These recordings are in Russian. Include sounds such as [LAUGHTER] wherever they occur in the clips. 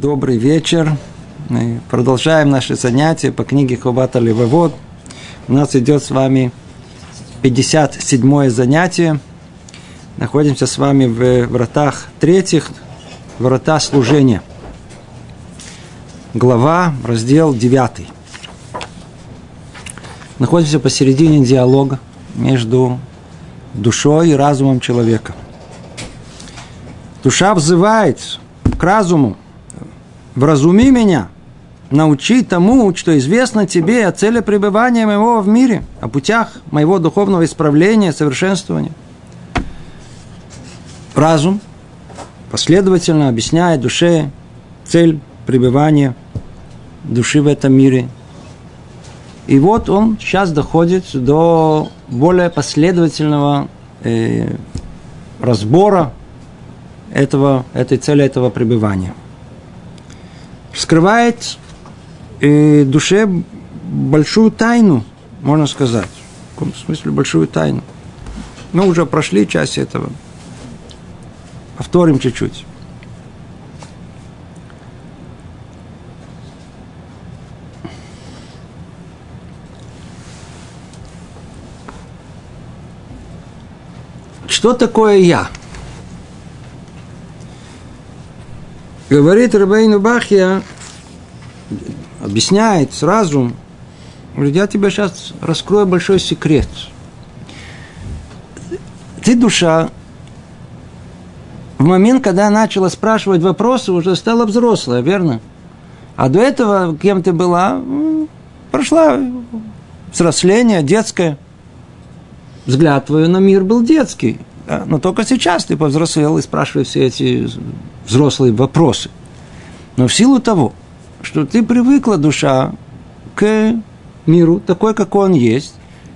Добрый вечер. Мы продолжаем наши занятия по книге Хобата Левовод. У нас идет с вами 57 занятие. Находимся с вами в вратах третьих, врата служения. Глава, раздел 9. Находимся посередине диалога между душой и разумом человека. Душа взывает к разуму, вразуми меня, научи тому, что известно тебе о цели пребывания моего в мире, о путях моего духовного исправления, совершенствования. Разум последовательно объясняет душе цель пребывания души в этом мире. И вот он сейчас доходит до более последовательного э, разбора этого, этой цели этого пребывания скрывает э, душе большую тайну, можно сказать. В каком смысле большую тайну? Мы уже прошли часть этого. Повторим чуть-чуть. Что такое я? Говорит Рабейну Бахья, объясняет сразу, говорит, я тебе сейчас раскрою большой секрет. Ты душа, в момент, когда начала спрашивать вопросы, уже стала взрослая, верно? А до этого кем ты была? Прошла взросление, детское. Взгляд твой на мир был детский. Но только сейчас ты повзрослел и спрашиваешь все эти взрослые вопросы. Но в силу того, что ты привыкла, душа, к миру, такой, какой он есть,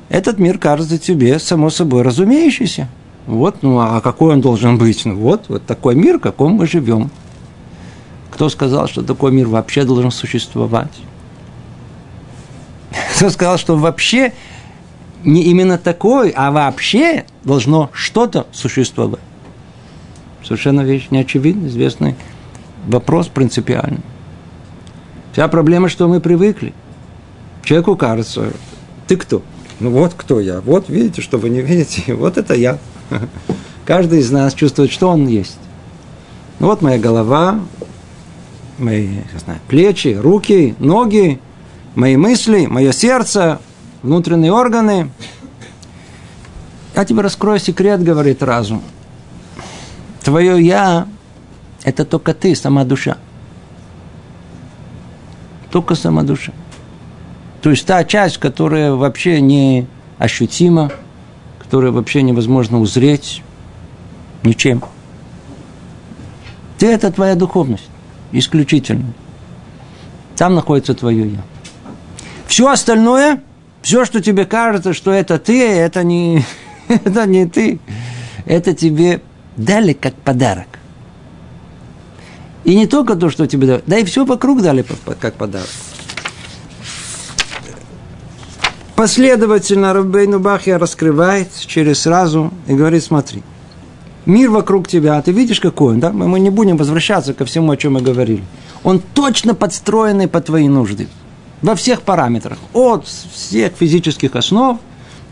этот мир кажется тебе само собой разумеющийся. Вот, ну а какой он должен быть? Ну вот, вот такой мир, в каком мы живем. Кто сказал, что такой мир вообще должен существовать? [LAUGHS] Кто сказал, что вообще не именно такой, а вообще должно что-то существовать? Совершенно вещь неочевидная, известный вопрос принципиальный. Вся проблема, что мы привыкли. Человеку кажется, ты кто? Ну вот кто я. Вот видите, что вы не видите. [LAUGHS] Вот это я. [LAUGHS] Каждый из нас чувствует, что он есть. Ну вот моя голова, мои не знаю, плечи, руки, ноги, мои мысли, мое сердце, внутренние органы. Я тебе раскрою секрет, говорит разум. Твое «я» – это только ты, сама душа. Только сама душа. То есть та часть, которая вообще не ощутима, которую вообще невозможно узреть ничем. Ты – это твоя духовность, исключительно. Там находится твое «я». Все остальное, все, что тебе кажется, что это ты, это не, [LAUGHS] это не ты. Это тебе дали как подарок. И не только то, что тебе дали, да и все вокруг дали как подарок. Последовательно Рабейну Бахья раскрывает через разум и говорит, смотри, мир вокруг тебя, ты видишь, какой он, да? Мы не будем возвращаться ко всему, о чем мы говорили. Он точно подстроенный по твоей нужде. Во всех параметрах. От всех физических основ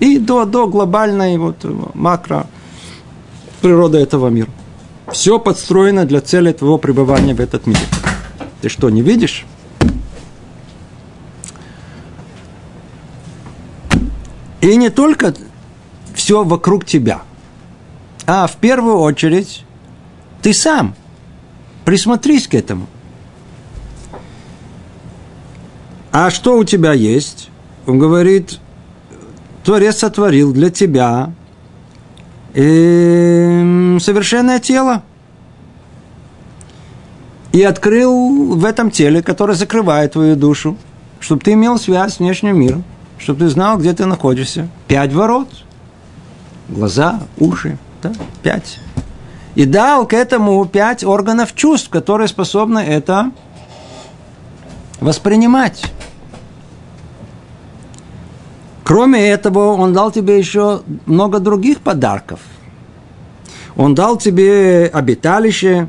и до, до глобальной вот, макро природа этого мира. Все подстроено для цели твоего пребывания в этот мир. Ты что, не видишь? И не только все вокруг тебя, а в первую очередь ты сам. Присмотрись к этому. А что у тебя есть? Он говорит, Творец сотворил для тебя э, совершенное тело. И открыл в этом теле, которое закрывает твою душу, чтобы ты имел связь с внешним миром, чтобы ты знал, где ты находишься. Пять ворот. Глаза, уши, да, пять. И дал к этому пять органов чувств, которые способны это воспринимать. Кроме этого, он дал тебе еще много других подарков. Он дал тебе обиталище,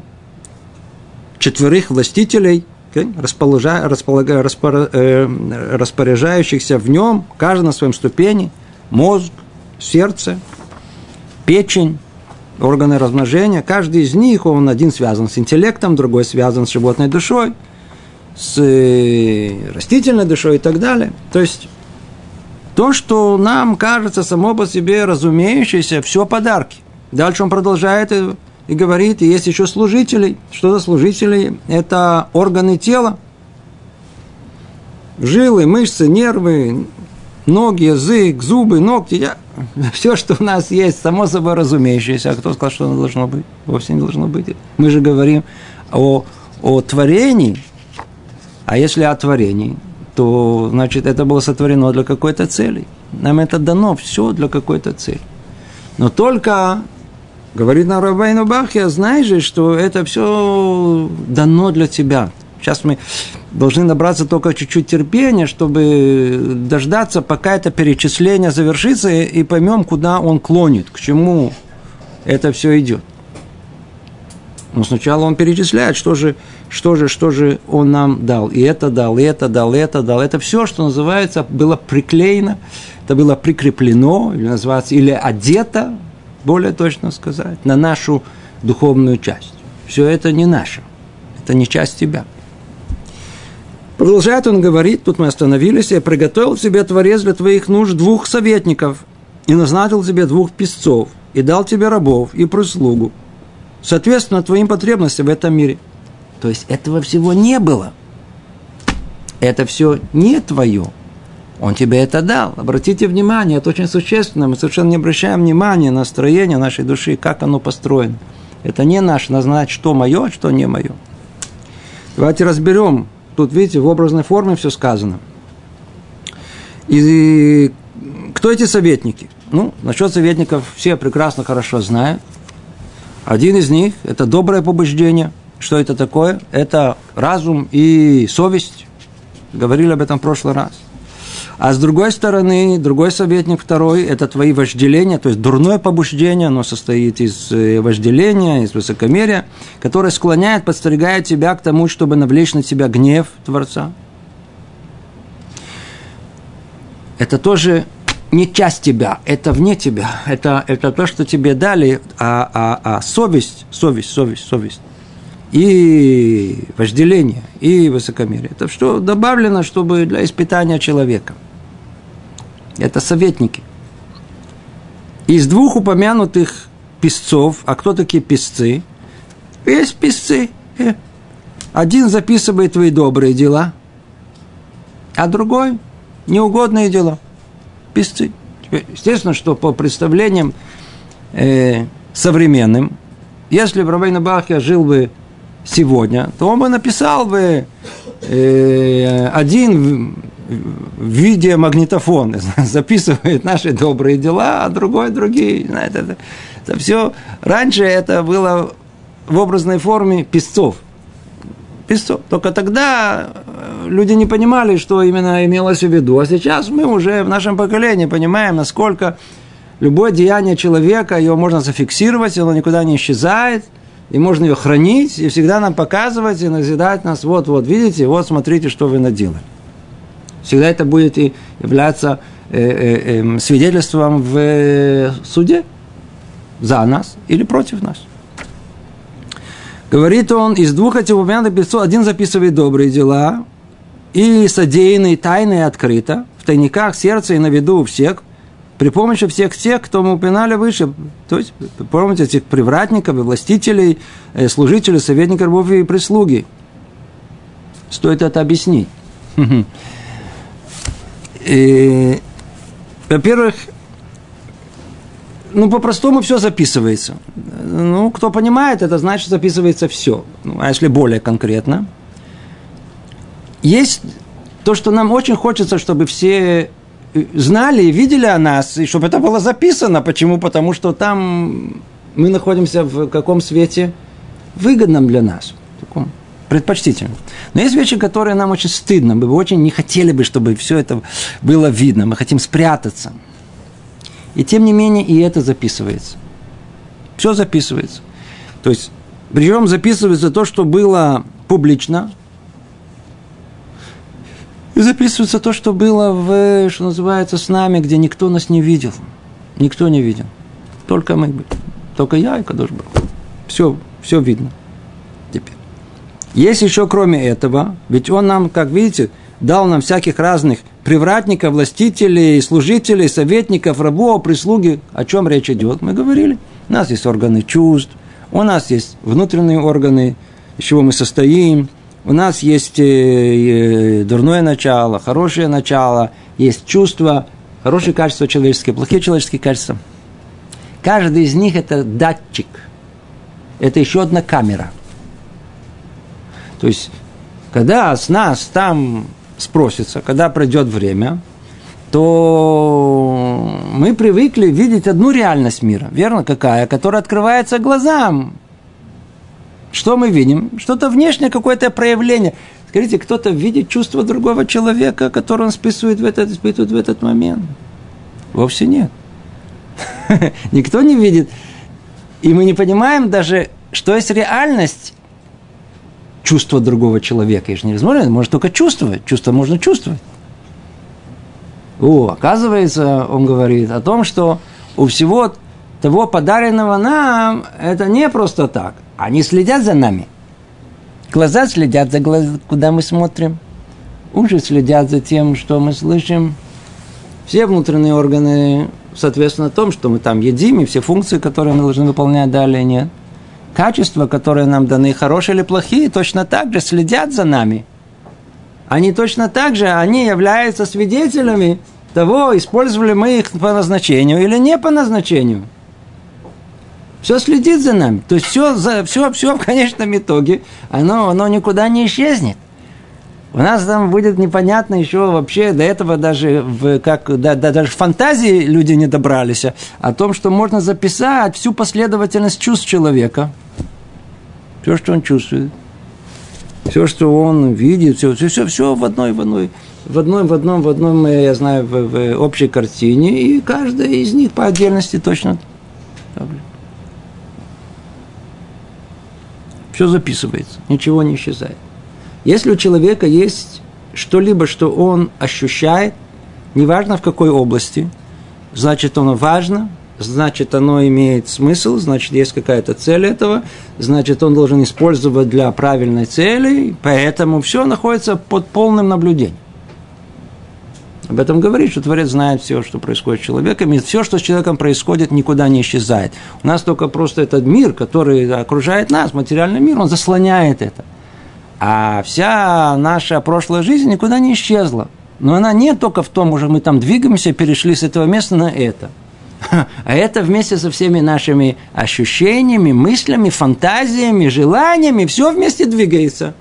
четверых властителей, расположа, располага, распор, э, распоряжающихся в нем, каждый на своем ступени, мозг, сердце, печень, органы размножения. Каждый из них, он один связан с интеллектом, другой связан с животной душой, с э, растительной душой и так далее. То есть, то, что нам кажется само по себе разумеющееся, все подарки. Дальше он продолжает и говорит, и есть еще служители. Что за служители? Это органы тела. Жилы, мышцы, нервы, ноги, язык, зубы, ногти. Я... [LAUGHS] Все, что у нас есть, само собой разумеющееся. А кто сказал, что оно должно быть? Вовсе не должно быть. Мы же говорим о, о творении. А если о творении, то, значит, это было сотворено для какой-то цели. Нам это дано все для какой-то цели. Но только Говорит на Рабайну Бахья, знаешь же, что это все дано для тебя. Сейчас мы должны набраться только чуть-чуть терпения, чтобы дождаться, пока это перечисление завершится, и поймем, куда он клонит, к чему это все идет. Но сначала он перечисляет, что же, что же, что же он нам дал. И это дал, и это дал, и это дал. Это все, что называется, было приклеено, это было прикреплено, или называется, или одето более точно сказать, на нашу духовную часть. Все это не наше, это не часть тебя. Продолжает он говорить, тут мы остановились, я приготовил себе Творец для твоих нужд двух советников, и назначил тебе двух песцов, и дал тебе рабов и прислугу, соответственно твоим потребностям в этом мире. То есть этого всего не было. Это все не твое. Он тебе это дал. Обратите внимание, это очень существенно. Мы совершенно не обращаем внимания на строение нашей души, как оно построено. Это не наше назнать, что мое, что не мое. Давайте разберем. Тут, видите, в образной форме все сказано. И кто эти советники? Ну, насчет советников все прекрасно хорошо знают. Один из них – это доброе побуждение. Что это такое? Это разум и совесть. Говорили об этом в прошлый раз. А с другой стороны, другой советник второй – это твои вожделения, то есть дурное побуждение, оно состоит из э, вожделения, из высокомерия, которое склоняет, подстерегает тебя к тому, чтобы навлечь на тебя гнев Творца. Это тоже не часть тебя, это вне тебя, это, это то, что тебе дали, а, а, а совесть, совесть, совесть, совесть и вожделение, и высокомерие. Это что добавлено, чтобы для испытания человека. Это советники. Из двух упомянутых писцов, а кто такие писцы? Есть писцы. Э. Один записывает твои добрые дела, а другой – неугодные дела. Писцы. Естественно, что по представлениям э, современным, если бы Рабейна Бахья жил бы сегодня, то он бы написал бы э, один видеомагнитофон [LAUGHS] записывает наши добрые дела, а другой другие. Знаете, это, это все. Раньше это было в образной форме песцов. Песцов. Только тогда э, люди не понимали, что именно имелось в виду. А сейчас мы уже в нашем поколении понимаем, насколько любое деяние человека, его можно зафиксировать, оно никуда не исчезает – и можно ее хранить, и всегда нам показывать и назидать нас, вот, вот, видите, вот смотрите, что вы наделали. Всегда это будет и являться э, э, э, свидетельством в суде за нас или против нас. Говорит он, из двух этих упомянутых певцов один записывает добрые дела, и содеянные тайно открыто, в тайниках сердца и на виду у всех – при помощи всех тех, кто мы упоминали выше, то есть помощи этих привратников и властителей, э, служителей, советников рабов и прислуги. Стоит это объяснить. [LAUGHS] Во-первых, ну, по-простому все записывается. Ну, кто понимает, это значит, записывается все. Ну, а если более конкретно, есть то, что нам очень хочется, чтобы все знали и видели о нас, и чтобы это было записано. Почему? Потому что там мы находимся в каком свете? Выгодном для нас. Таком предпочтительном. Но есть вещи, которые нам очень стыдно. Мы бы очень не хотели бы, чтобы все это было видно. Мы хотим спрятаться. И тем не менее, и это записывается. Все записывается. То есть, причем записывается то, что было публично, и записывается то, что было в, что называется, с нами, где никто нас не видел. Никто не видел. Только мы были. Только я и Кадош был. Все, все видно теперь. Есть еще кроме этого, ведь он нам, как видите, дал нам всяких разных привратников, властителей, служителей, советников, рабов, прислуги. О чем речь идет? Мы говорили. У нас есть органы чувств, у нас есть внутренние органы, из чего мы состоим – у нас есть э, э, дурное начало, хорошее начало, есть чувства, хорошие качества человеческие, плохие человеческие качества. Каждый из них это датчик. Это еще одна камера. То есть, когда с нас там спросится, когда пройдет время, то мы привыкли видеть одну реальность мира, верно, какая, которая открывается глазам. Что мы видим? Что-то внешнее, какое-то проявление. Скажите, кто-то видит чувство другого человека, которое он списывает в этот, испытывает в этот момент? Вовсе нет. [LAUGHS] Никто не видит. И мы не понимаем даже, что есть реальность чувства другого человека. И же невозможно, может только чувствовать. Чувство можно чувствовать. О, оказывается, он говорит о том, что у всего того подаренного нам, это не просто так. Они следят за нами. Глаза следят за глаз, куда мы смотрим. Уши следят за тем, что мы слышим. Все внутренние органы, соответственно, том, что мы там едим, и все функции, которые мы должны выполнять далее, нет. Качества, которые нам даны, хорошие или плохие, точно так же следят за нами. Они точно так же, они являются свидетелями того, использовали мы их по назначению или не по назначению. Все следит за нами. То есть все, за, все, все в конечном итоге, оно, оно никуда не исчезнет. У нас там будет непонятно еще вообще до этого даже в, как, да, да, даже в фантазии люди не добрались о том, что можно записать всю последовательность чувств человека. Все, что он чувствует. Все, что он видит, все, все, все, все в одной, в одной, в одной, в одном, в одном, я знаю, в, в общей картине, и каждая из них по отдельности точно. Все записывается, ничего не исчезает. Если у человека есть что-либо, что он ощущает, неважно в какой области, значит оно важно, значит оно имеет смысл, значит есть какая-то цель этого, значит он должен использовать для правильной цели, поэтому все находится под полным наблюдением. Об этом говорит, что Творец знает все, что происходит с человеком, и все, что с человеком происходит, никуда не исчезает. У нас только просто этот мир, который окружает нас, материальный мир, он заслоняет это. А вся наша прошлая жизнь никуда не исчезла. Но она не только в том, уже мы там двигаемся, перешли с этого места на это. [LAUGHS] А это вместе со всеми нашими ощущениями, мыслями, фантазиями, желаниями, все вместе двигается.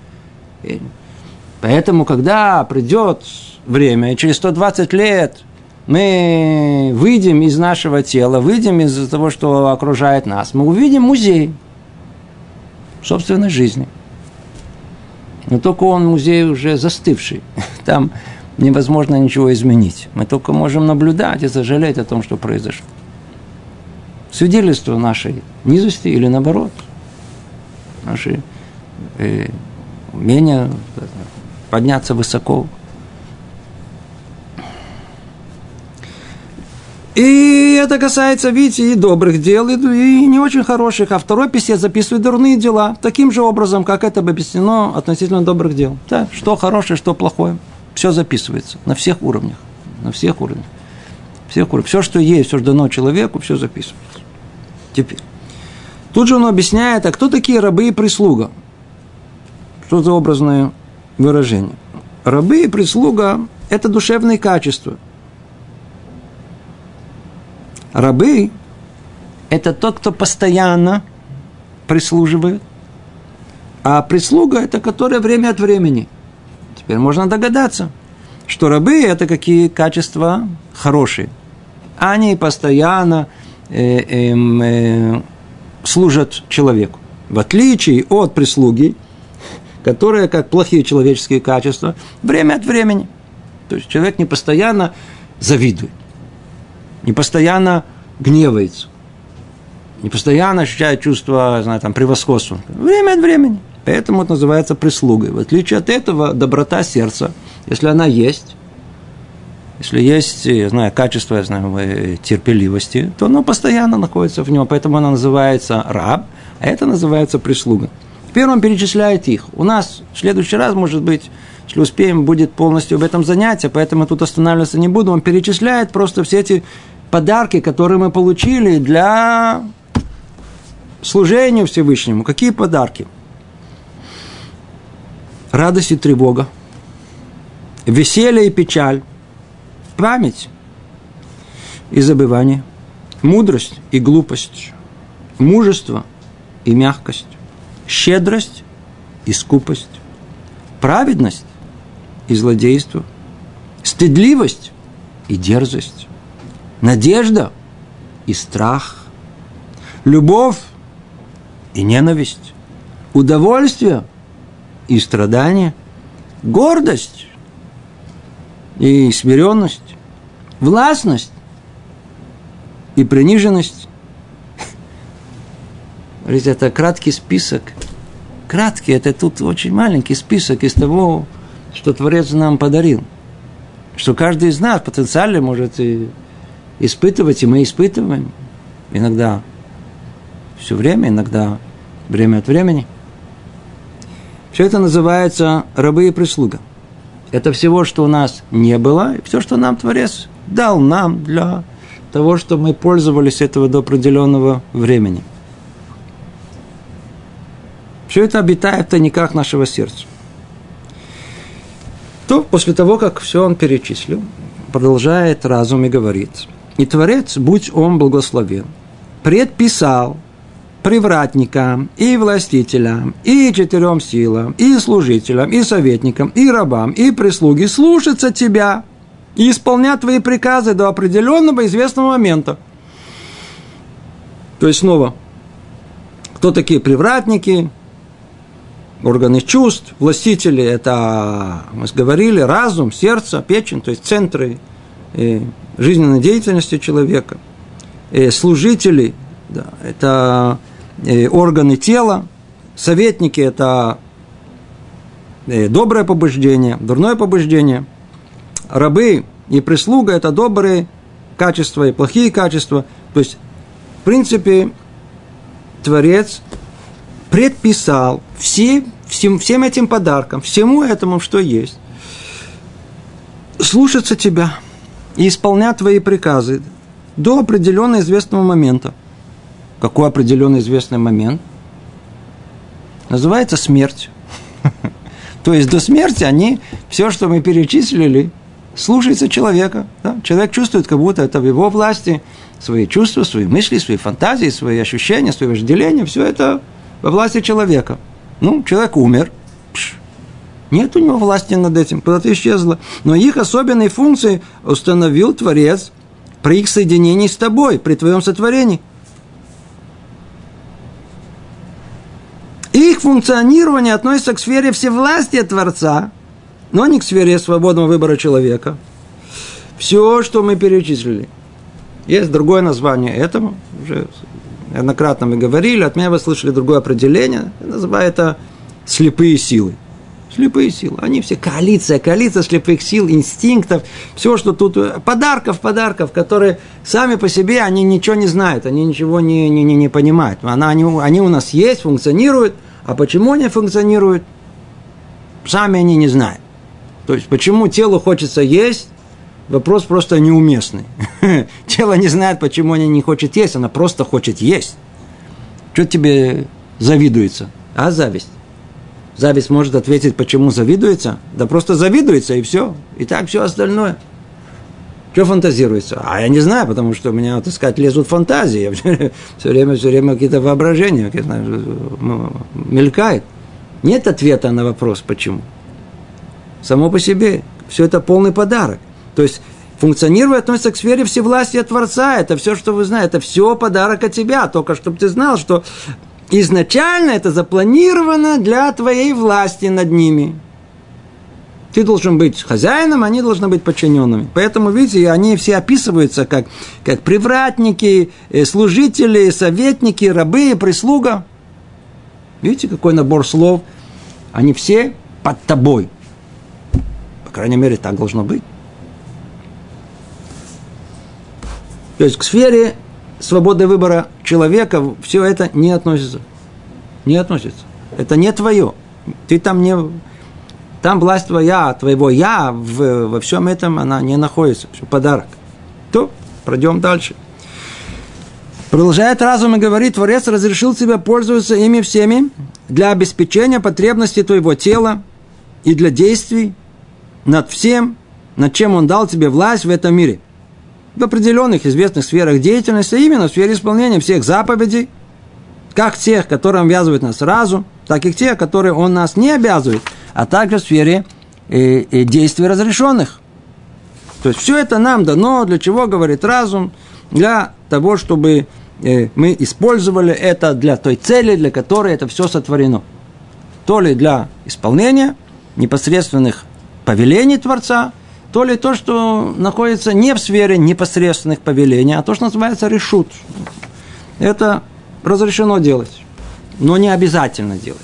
Поэтому, когда придет время, через 120 лет мы выйдем из нашего тела, выйдем из того, что окружает нас, мы увидим музей собственной жизни. Но только он музей уже застывший. [LAUGHS] Там невозможно ничего изменить. Мы только можем наблюдать и сожалеть о том, что произошло. Свидетельство нашей низости или наоборот, наши э, умения подняться высоко – И это касается, видите, и добрых дел, и, не очень хороших. А второй писец записывает дурные дела таким же образом, как это объяснено относительно добрых дел. Да, что хорошее, что плохое. Все записывается на всех уровнях. На всех уровнях. Всех уровнях. Все, что есть, все, что дано человеку, все записывается. Теперь. Тут же он объясняет, а кто такие рабы и прислуга? Что за образное выражение? Рабы и прислуга – это душевные качества – Рабы – это тот, кто постоянно прислуживает, а прислуга – это которая время от времени. Теперь можно догадаться, что рабы – это какие качества хорошие. Они постоянно э, э, э, служат человеку. В отличие от прислуги, которая, как плохие человеческие качества, время от времени. То есть человек не постоянно завидует не постоянно гневается, не постоянно ощущает чувство, знаю, там, превосходства. Время от времени. Поэтому это называется прислугой. В отличие от этого, доброта сердца, если она есть, если есть, я знаю, качество, я знаю, э, терпеливости, то оно постоянно находится в нем, поэтому она называется раб, а это называется прислуга. Теперь он перечисляет их. У нас в следующий раз, может быть, если успеем, будет полностью об этом занятие, поэтому тут останавливаться не буду. Он перечисляет просто все эти подарки, которые мы получили для служения Всевышнему. Какие подарки? Радость и тревога, веселье и печаль, память и забывание, мудрость и глупость, мужество и мягкость, щедрость и скупость, праведность и злодейство, стыдливость и дерзость, надежда и страх, любовь и ненависть, удовольствие и страдание, гордость и смиренность, властность и приниженность. [LAUGHS] Это краткий список. Краткий, это тут очень маленький список из того, что Творец нам подарил. Что каждый из нас потенциально может и испытывать, и мы испытываем. Иногда все время, иногда время от времени. Все это называется рабы и прислуга – это всего, что у нас не было, и все, что нам Творец дал нам для того, чтобы мы пользовались этого до определенного времени. Все это обитает в тайниках нашего сердца. То после того, как все он перечислил, продолжает разум и говорит, и Творец, будь он благословен, предписал привратникам, и властителям, и четырем силам, и служителям, и советникам, и рабам, и прислуги слушаться тебя и исполнять твои приказы до определенного известного момента. То есть снова, кто такие привратники, органы чувств, властители – это, мы говорили, разум, сердце, печень, то есть центры э, жизненной деятельности человека. Э, служители да, – это органы тела, советники – это э, доброе побуждение, дурное побуждение, рабы и прислуга – это добрые качества и плохие качества. То есть, в принципе, Творец предписал все, всем, всем этим подаркам, всему этому, что есть, слушаться тебя и исполнять твои приказы до определенного известного момента какой определенный известный момент, называется смерть. [LAUGHS] То есть до смерти они, все, что мы перечислили, слушается человека. Да? Человек чувствует, как будто это в его власти, свои чувства, свои мысли, свои фантазии, свои ощущения, свои вожделения, все это во власти человека. Ну, человек умер, нет у него власти над этим, куда-то исчезло. Но их особенные функции установил Творец при их соединении с тобой, при твоем сотворении – Их функционирование относится к сфере всевластия Творца, но не к сфере свободного выбора человека. Все, что мы перечислили. Есть другое название этому, уже неоднократно мы говорили, от меня вы слышали другое определение, я называю это слепые силы. Слепые силы. Они все коалиция, коалиция слепых сил, инстинктов, все, что тут, подарков, подарков, которые сами по себе, они ничего не знают, они ничего не, не, не, не понимают. Она, они, они у нас есть, функционируют, а почему они функционируют, сами они не знают. То есть, почему телу хочется есть, вопрос просто неуместный. [LAUGHS] Тело не знает, почему они не хочет есть, она просто хочет есть. Что тебе завидуется? А зависть? Зависть может ответить, почему завидуется? Да просто завидуется, и все. И так все остальное. Что фантазируется? А я не знаю, потому что у меня, так сказать, лезут фантазии. [LAUGHS] Все время, все время какие-то воображения какие мелькает. Нет ответа на вопрос, почему. Само по себе. Все это полный подарок. То есть, функционирование относится к сфере всевластия Творца. Это все, что вы знаете. Это все подарок от тебя. Только чтобы ты знал, что изначально это запланировано для твоей власти над ними. Ты должен быть хозяином, они должны быть подчиненными. Поэтому, видите, они все описываются как, как привратники, э, служители, советники, рабы, прислуга. Видите, какой набор слов – Они все под тобой. По крайней мере, так должно быть. То есть к сфере свободы выбора человека все это не относится. Не относится. Это не твое. Ты там не... Там власть твоя, твоего я в, во всем этом, она не находится. Подарок. То, пройдем дальше. Продолжает разум и говорит, Творец разрешил тебе пользоваться ими всеми для обеспечения потребностей твоего тела и для действий над всем, над чем Он дал тебе власть в этом мире. В определенных известных сферах деятельности, именно в сфере исполнения всех заповедей, как тех, которые обязывают нас разум, так и тех, которые Он нас не обязывает, а также в сфере э, э, действий разрешенных. То есть все это нам дано, для чего говорит разум, для того, чтобы Э, мы использовали это для той цели, для которой это все сотворено. То ли для исполнения непосредственных повелений Творца, то ли то, что находится не в сфере непосредственных повелений, а то, что называется решут. Это разрешено делать, но не обязательно делать.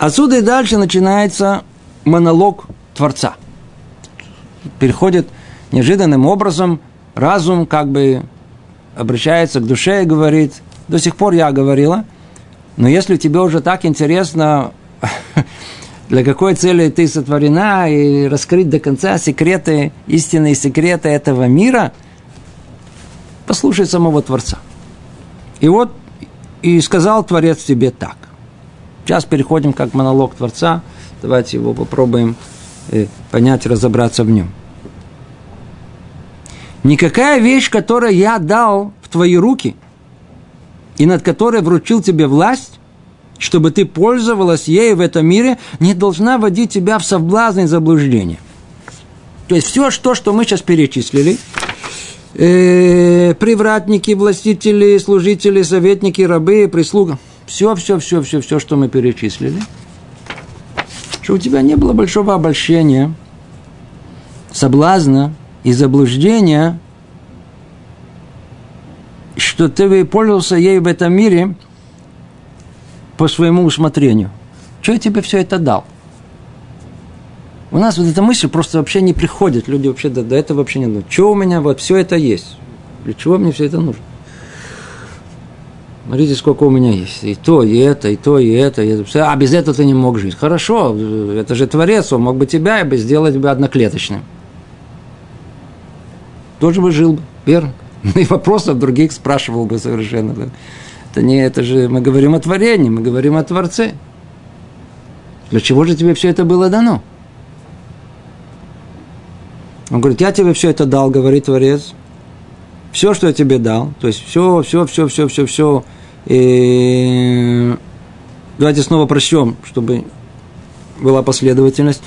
Отсюда и дальше начинается монолог Творца. Переходит неожиданным образом разум как бы обращается к душе и говорит, до сих пор я говорила, но если тебе уже так интересно, [LAUGHS] для какой цели ты сотворена, и раскрыть до конца секреты, истинные секреты этого мира, послушай самого Творца. И вот, и сказал Творец тебе так. Сейчас переходим как монолог Творца. Давайте его попробуем э, понять, разобраться в нем. Никакая вещь, которую я дал в твои руки, и над которой вручил тебе власть, чтобы ты пользовалась ею в этом мире, не должна вводить тебя в соблазн и заблуждение. То есть все, что, что мы сейчас перечислили, э, привратники, властители, служители, советники, рабы, прислуга, все, все, все, все, все, что мы перечислили, что у тебя не было большого обольщения, соблазна, и заблуждения, что ты пользовался ей в этом мире по своему усмотрению. Что я тебе все это дал? У нас вот эта мысль просто вообще не приходит. Люди вообще до, до этого вообще не думают. Что у меня вот все это есть? Для чего мне все это нужно? Смотрите, сколько у меня есть. И то, и это, и то, и это. И это. А без этого ты не мог жить. Хорошо, это же Творец, он мог бы тебя бы сделать бы одноклеточным тоже бы жил бы, верно? [LAUGHS] И вопросов других спрашивал бы совершенно. Это не это же мы говорим о творении, мы говорим о Творце. Для чего же тебе все это было дано? Он говорит, я тебе все это дал, говорит Творец. Все, что я тебе дал, то есть все, все, все, все, все, все. И давайте снова прочтем, чтобы была последовательность.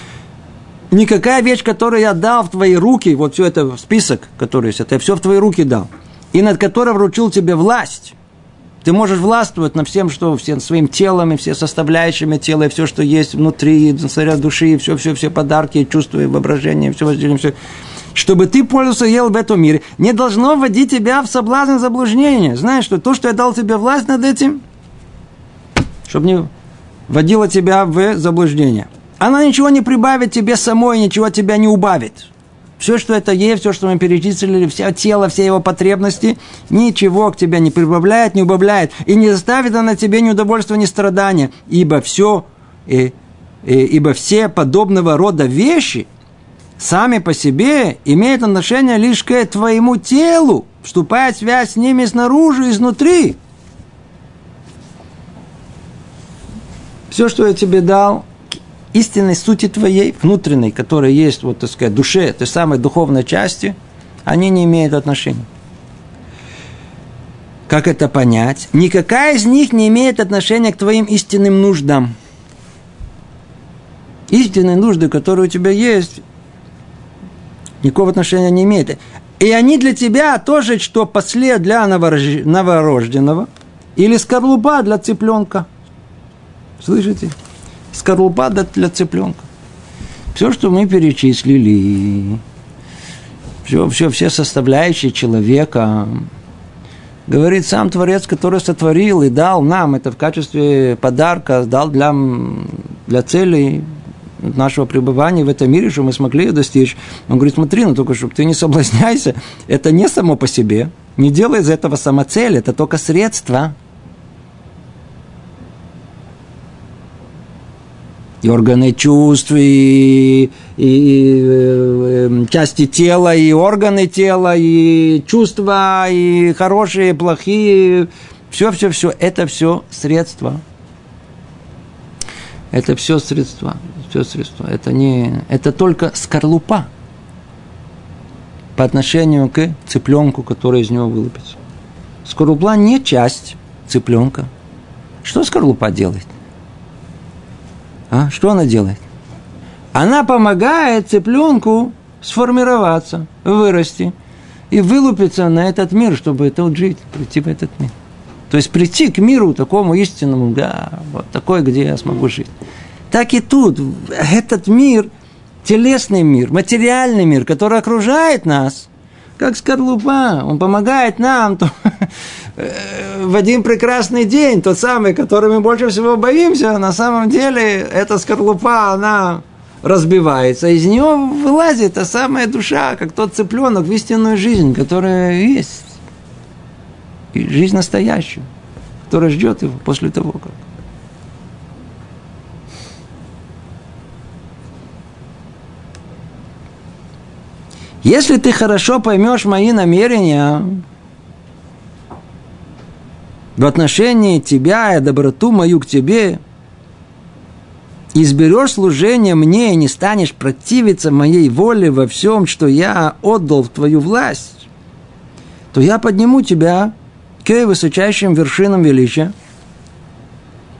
Никакая вещь, которую я дал в твои руки, вот все это список, который есть, это я все в твои руки дал, и над которым вручил тебе власть, ты можешь властвовать над всем, что всем своим телом и все составляющими тела, и все, что есть внутри, царя души, и все, все, все подарки, и чувства, и воображение, и все, все, чтобы ты пользовался ел в этом мире, не должно вводить тебя в соблазн заблуждения. Знаешь, что то, что я дал тебе власть над этим, чтобы не вводило тебя в заблуждение. Она ничего не прибавит тебе самой, ничего тебя не убавит. Все, что это есть, все, что мы перечислили, все тело, все его потребности, ничего к тебе не прибавляет, не убавляет. И не заставит она тебе ни удовольствия, ни страдания. Ибо все, и, и, ибо все подобного рода вещи сами по себе имеют отношение лишь к твоему телу, вступая в связь с ними снаружи и изнутри. Все, что я тебе дал, истинной сути твоей, внутренней, которая есть, вот, так сказать, душе, той самой духовной части, они не имеют отношения. Как это понять? Никакая из них не имеет отношения к твоим истинным нуждам. Истинные нужды, которые у тебя есть, никакого отношения не имеют. И они для тебя тоже, что после для новорожденного или скорлупа для цыпленка. Слышите? скорлупа для цыпленка. Все, что мы перечислили, все, все, все составляющие человека, Говорит сам Творец, который сотворил и дал нам это в качестве подарка, дал для, для целей нашего пребывания в этом мире, что мы смогли ее достичь. Он говорит, смотри, ну только чтобы ты не соблазняйся, это не само по себе. Не делай из этого самоцель, это только средство. И органы чувств, и, и, и э, части тела, и органы тела, и чувства, и хорошие, и плохие. Все, все, все. Это все средства. Это все средства все средство. Это, не, это только скорлупа по отношению к цыпленку, который из него вылупится. Скорлупа не часть цыпленка. Что скорлупа делает? А? Что она делает? Она помогает цыпленку сформироваться, вырасти и вылупиться на этот мир, чтобы это жить, прийти в этот мир. То есть прийти к миру такому истинному, да, вот такой, где я смогу жить. Так и тут, этот мир, телесный мир, материальный мир, который окружает нас, как скорлупа, он помогает нам то, э, в один прекрасный день, тот самый, который мы больше всего боимся, на самом деле эта скорлупа, она разбивается, из нее вылазит та самая душа, как тот цыпленок в истинную жизнь, которая есть. И жизнь настоящую, которая ждет его после того, как. Если ты хорошо поймешь мои намерения в отношении тебя и доброту мою к тебе, изберешь служение мне и не станешь противиться моей воле во всем, что я отдал в твою власть, то я подниму тебя к высочайшим вершинам величия,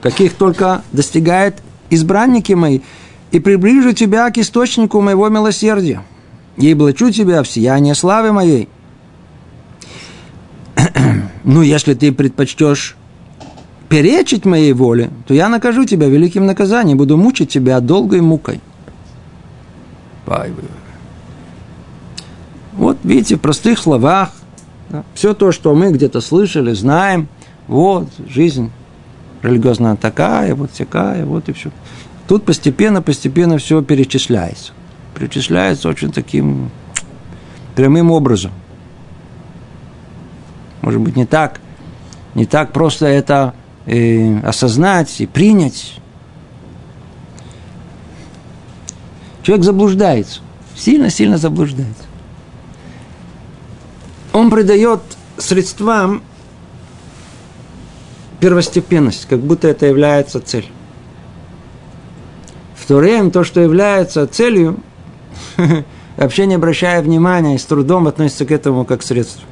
каких только достигают избранники мои, и приближу тебя к источнику моего милосердия – и облачу тебя в сияние славы моей. [CLEARS THROAT] ну, если ты предпочтешь перечить моей воле, то я накажу тебя великим наказанием, буду мучить тебя долгой мукой. Вот видите, в простых словах, да, все то, что мы где-то слышали, знаем, вот, жизнь религиозная такая, вот такая, вот и все. Тут постепенно, постепенно все перечисляется перечисляется очень таким прямым образом. Может быть, не так, не так просто это э, осознать и принять. Человек заблуждается, сильно-сильно заблуждается. Он придает средствам первостепенность, как будто это является целью. В то время то, что является целью, [LAUGHS] вообще не обращая внимания и с трудом относится к этому как средству.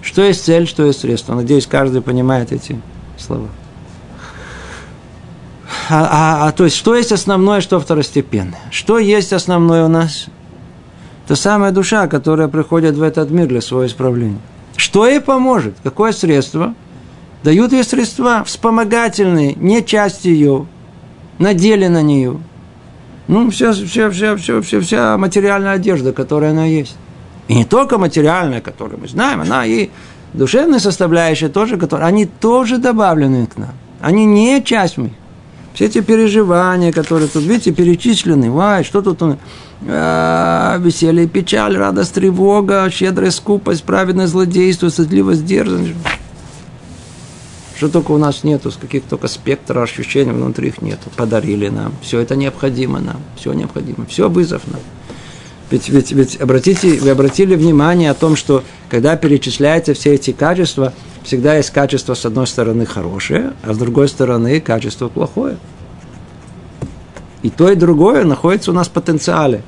Что есть цель, что есть средство. Надеюсь, каждый понимает эти слова. А, а, а то есть, что есть основное, что второстепенное? Что есть основное у нас? Это самая душа, которая приходит в этот мир для своего исправления. Что ей поможет? Какое средство? Дают ей средства вспомогательные, не часть ее, надели на нее – ну, вся, вся, вся, вся, вся, вся материальная одежда, которая она есть. И не только материальная, которую мы знаем, она и душевная составляющая тоже, которые, они тоже добавлены к нам. Они не часть мы. Все эти переживания, которые тут, видите, перечислены, вай, что тут он, а, веселье, печаль, радость, тревога, щедрая скупость, праведное злодейство, стыдливость, дерзость. Что только у нас нету, с каких только спектра ощущений внутри их нету. Подарили нам. Все это необходимо нам. Все необходимо. Все вызов нам. Ведь, ведь, ведь обратите, вы обратили внимание о том, что когда перечисляются все эти качества, всегда есть качество, с одной стороны, хорошее, а с другой стороны, качество плохое. И то, и другое находится у нас в потенциале.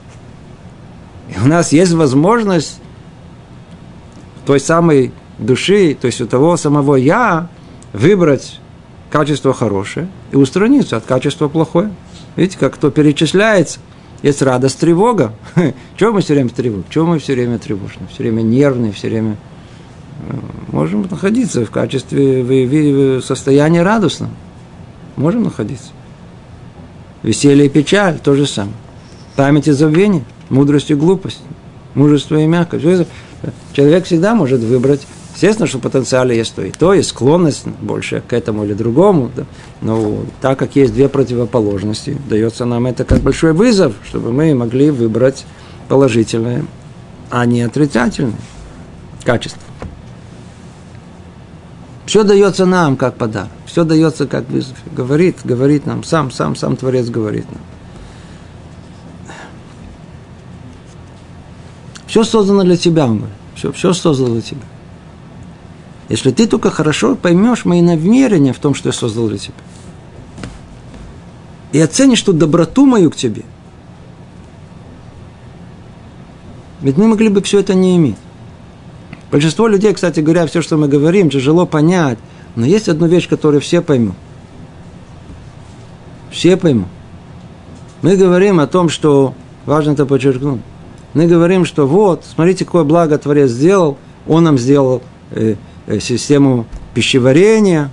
И у нас есть возможность той самой души, то есть у того самого «я», выбрать качество хорошее и устраниться от качества плохое. Видите, как то перечисляется. Есть радость, тревога. [LAUGHS] Чего мы все время тревожим? Чего мы все время тревожны? Все время нервные, все время э, можем находиться в качестве в состояния радостном. Можем находиться. Веселье и печаль – то же самое. Память и забвение, мудрость и глупость, мужество и мягкость. Человек всегда может выбрать Естественно, что в потенциале есть то и то, есть склонность больше к этому или другому. Да. Но так как есть две противоположности, дается нам это как большой вызов, чтобы мы могли выбрать положительное, а не отрицательное качество. Все дается нам как подарок, все дается как вызов. Говорит, говорит нам, сам, сам, сам Творец говорит нам. Все создано для тебя, он говорит. Все, все создано для тебя. Если ты только хорошо поймешь мои намерения в том, что я создал для тебя, и оценишь ту доброту мою к тебе, ведь мы могли бы все это не иметь. Большинство людей, кстати говоря, все, что мы говорим, тяжело понять, но есть одна вещь, которую все поймут. Все поймут. Мы говорим о том, что, важно это подчеркнуть, мы говорим, что вот, смотрите, какое благо Творец сделал, он нам сделал э, систему пищеварения.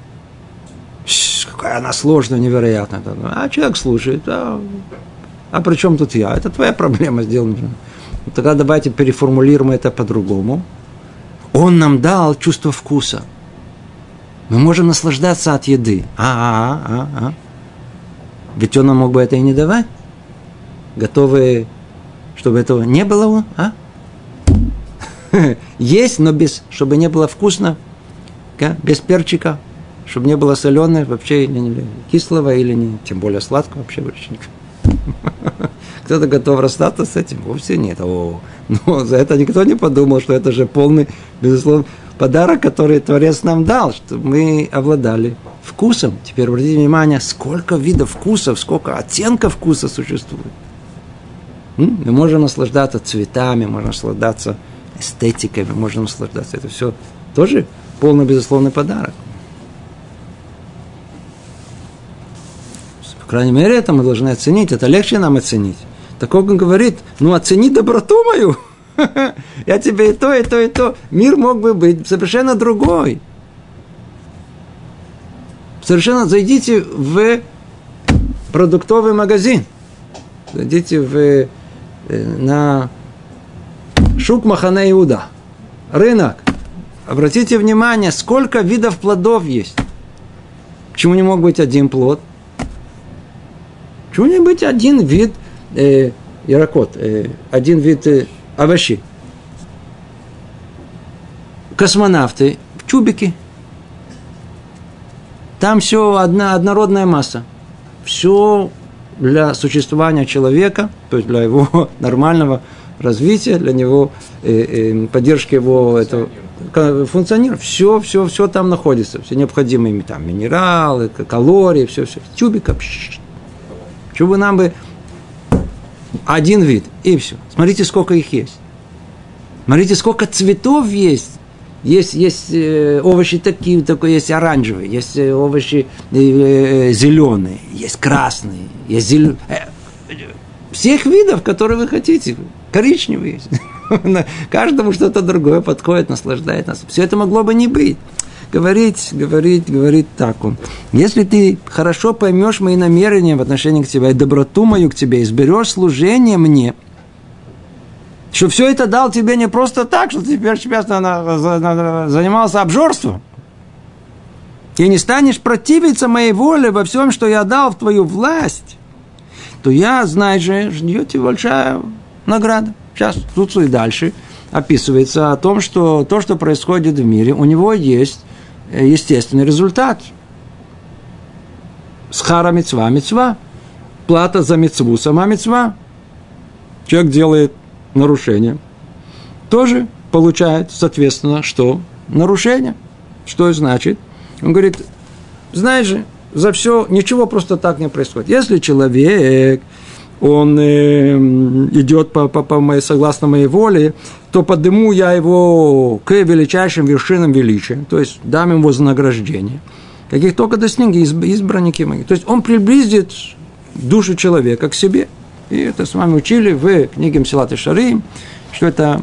Какая она сложная, невероятная. А человек слушает, а, а при чем тут я? Это твоя проблема сделана. Ну, тогда давайте переформулируем это по-другому. Он нам дал чувство вкуса. Мы можем наслаждаться от еды. А, а, а. а. Ведь он нам мог бы это и не давать. Готовы, чтобы этого не было, а? [LAUGHS] Есть, но без, чтобы не было вкусно, без перчика, чтобы не было соленое вообще или не кислого, или не, тем более сладкого вообще больше [LAUGHS] Кто-то готов расстаться с этим? Вовсе нет. О, но за это никто не подумал, что это же полный, безусловно, подарок, который Творец нам дал, чтобы мы обладали вкусом. Теперь обратите внимание, сколько видов вкусов, сколько оттенков вкуса существует. Мы можем наслаждаться цветами, можем наслаждаться эстетикой, мы можем наслаждаться. Это все тоже полный, безусловный подарок. По крайней мере, это мы должны оценить. Это легче нам оценить. Так он говорит, ну оцени доброту мою. [LAUGHS] Я тебе и то, и то, и то. Мир мог бы быть совершенно другой. Совершенно зайдите в продуктовый магазин. Зайдите в, э, на Шук Махане Иуда. Рынок. Обратите внимание, сколько видов плодов есть. Почему не мог быть один плод? Почему не быть один вид э, ярокот, э, один вид э, овощей? Космонавты в чубике. Там все одна, однородная масса. Все для существования человека, то есть для его [LAUGHS] нормального развития, для него э, э, поддержки его этого функционирования. Все, все, все там находится, все необходимые там минералы, калории, все, все. Тюбика. Чтобы нам бы один вид, и все. Смотрите, сколько их есть. Смотрите, сколько цветов есть. Есть, есть э, овощи такие, такой есть оранжевые, есть овощи зеленые, есть красные, есть зеленые. Всех видов, которые вы хотите коричневый. [LAUGHS] Каждому что-то другое подходит, наслаждает нас. Все это могло бы не быть. Говорить, говорить, говорить так он. Если ты хорошо поймешь мои намерения в отношении к тебе, и доброту мою к тебе, изберешь служение мне, что все это дал тебе не просто так, что ты теперь сейчас занимался обжорством. И не станешь противиться моей воле во всем, что я дал в твою власть, то я, знаешь же, ждет тебя большая награда. Сейчас тут и дальше описывается о том, что то, что происходит в мире, у него есть э, естественный результат. Схара мецва мецва. Плата за мецву сама мецва. Человек делает нарушение. Тоже получает, соответственно, что? Нарушение. Что это значит? Он говорит, знаешь же, за все ничего просто так не происходит. Если человек он э, идет по, по, по моей, согласно моей воле, то подниму я его к величайшим вершинам величия, то есть дам ему вознаграждение, каких только достигнет избранники мои. То есть он приблизит душу человека к себе. И это с вами учили в книге Мсилат и Шарим, что это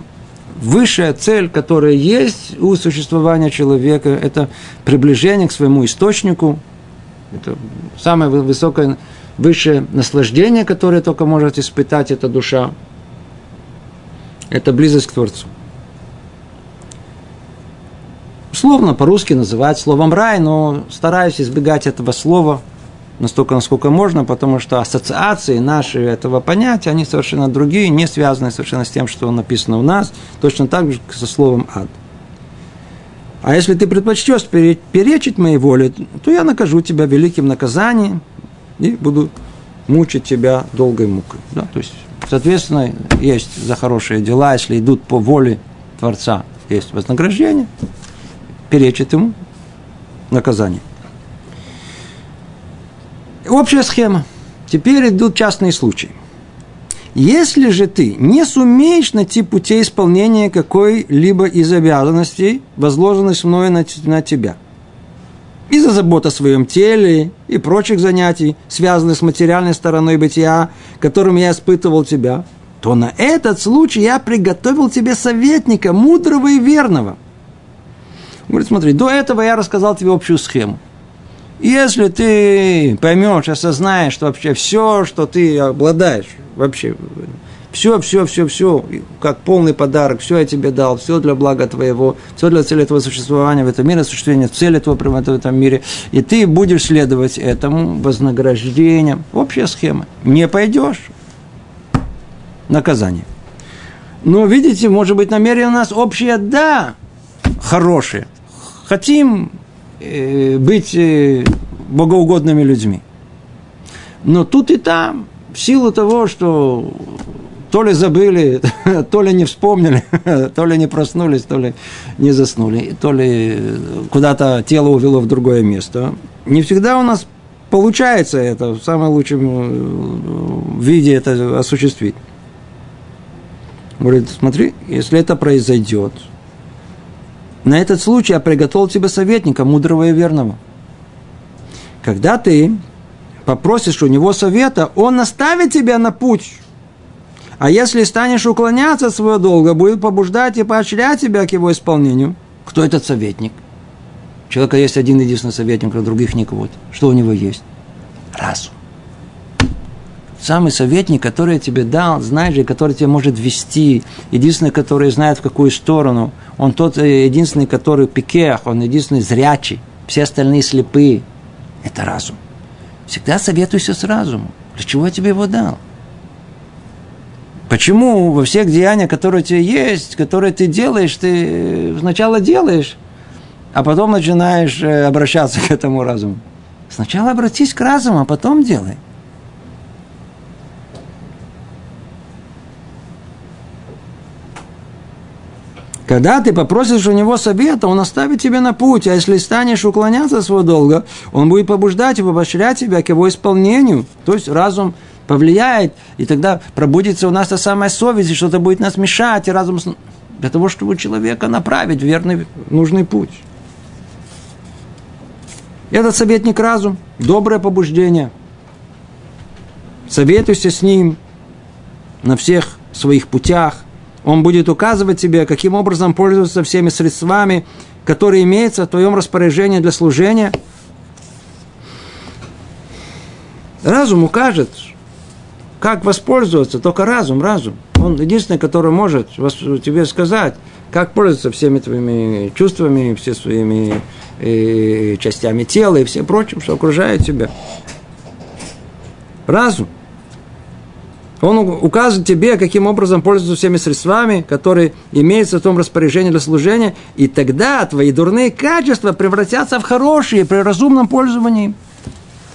высшая цель, которая есть у существования человека, это приближение к своему источнику, это самое высокое высшее наслаждение, которое только может испытать эта душа, это близость к Творцу. условно по-русски называют словом рай, но стараюсь избегать этого слова настолько, насколько можно, потому что ассоциации наши этого понятия, они совершенно другие, не связаны совершенно с тем, что написано у нас, точно так же со словом ад. А если ты предпочтешь перечить моей воле, то я накажу тебя великим наказанием и буду мучить тебя долгой мукой. Да? То есть, соответственно, есть за хорошие дела, если идут по воле Творца, есть вознаграждение, перечит ему наказание. Общая схема. Теперь идут частные случаи. Если же ты не сумеешь найти путей исполнения какой-либо из обязанностей, возложенных мною на, на тебя, из-за забот о своем теле и прочих занятий, связанных с материальной стороной бытия, которым я испытывал тебя, то на этот случай я приготовил тебе советника, мудрого и верного. Говорит, смотри, до этого я рассказал тебе общую схему. Если ты поймешь, осознаешь, что вообще все, что ты обладаешь, вообще все, все, все, все, как полный подарок, все я тебе дал, все для блага твоего, все для цели твоего существования в этом мире, осуществления цели твоего в этом мире, и ты будешь следовать этому вознаграждением. Общая схема. Не пойдешь, наказание. Но видите, может быть, намерение у нас общее, да, хорошее. Хотим Э, быть э, богоугодными людьми. Но тут и там, в силу того, что то ли забыли, [LAUGHS] то ли не вспомнили, [LAUGHS] то ли не проснулись, то ли не заснули, то ли куда-то тело увело в другое место. Не всегда у нас получается это в самом лучшем э, виде это осуществить. Говорит, смотри, если это произойдет, на этот случай я приготовил тебе советника, мудрого и верного. Когда ты попросишь у него совета, он наставит тебя на путь. А если станешь уклоняться от своего долга, будет побуждать и поощрять тебя к его исполнению. Кто этот советник? У человека есть один единственный советник, а других никого. Что у него есть? Разум самый советник, который тебе дал, знаешь же, который тебя может вести, единственный, который знает в какую сторону, он тот э, единственный, который пикех, он единственный зрячий, все остальные слепые. Это разум. Всегда советуйся с разумом. Для чего я тебе его дал? Почему во всех деяниях, которые у тебя есть, которые ты делаешь, ты сначала делаешь, а потом начинаешь э, обращаться [LAUGHS] к этому разуму? Сначала обратись к разуму, а потом делай. Когда ты попросишь у него совета, он оставит тебя на путь, а если станешь уклоняться от своего долга, он будет побуждать и поощрять тебя к его исполнению. То есть разум повлияет, и тогда пробудится у нас та самая совесть, и что-то будет нас мешать, и разум для того, чтобы человека направить в верный, нужный путь. Этот советник разум, доброе побуждение. Советуйся с ним на всех своих путях, он будет указывать тебе, каким образом пользоваться всеми средствами, которые имеются в твоем распоряжении для служения. Разум укажет, как воспользоваться, только разум, разум. Он единственный, который может тебе сказать, как пользоваться всеми твоими чувствами, все своими э, частями тела и всем прочим, что окружает тебя. Разум. Он указывает тебе, каким образом пользоваться всеми средствами, которые имеются в том распоряжении для служения, и тогда твои дурные качества превратятся в хорошие при разумном пользовании.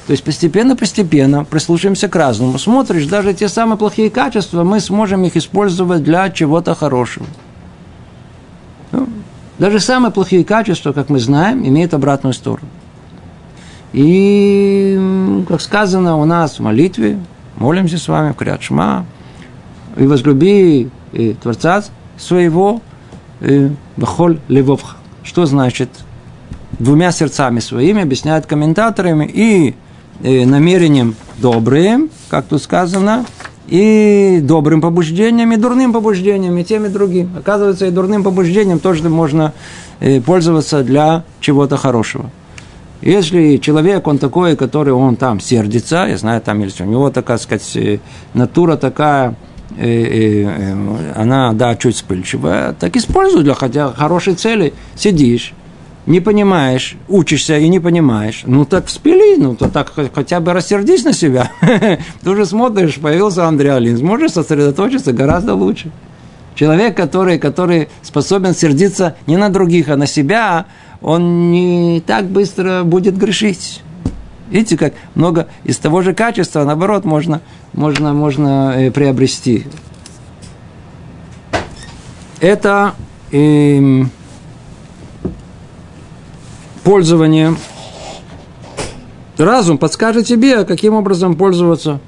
То есть постепенно-постепенно прислушаемся к разуму. Смотришь, даже те самые плохие качества, мы сможем их использовать для чего-то хорошего. Ну, даже самые плохие качества, как мы знаем, имеют обратную сторону. И, как сказано у нас в молитве, молимся с вами в Крят и возлюби и Творца своего Бахоль Левовха. Что значит? Двумя сердцами своими, объясняют комментаторами, и намерением добрым, как тут сказано, и добрым побуждением, и дурным побуждением, и тем, и другим. Оказывается, и дурным побуждением тоже можно пользоваться для чего-то хорошего. Если человек, он такой, который он там сердится, я знаю, там есть у него такая, сказать, э, натура такая, э, э, э, она, да, чуть вспыльчивая, так используй для хотя хорошей цели. Сидишь, не понимаешь, учишься и не понимаешь, ну так спили, ну то так хотя бы рассердись на себя. [LAUGHS] Ты уже смотришь, появился Андреалин, сможешь сосредоточиться гораздо лучше. Человек, который, который способен сердиться не на других, а на себя, он не так быстро будет грешить. Видите, как много из того же качества, наоборот, можно, можно, можно э, приобрести. Это э, пользование. Разум подскажет тебе, каким образом пользоваться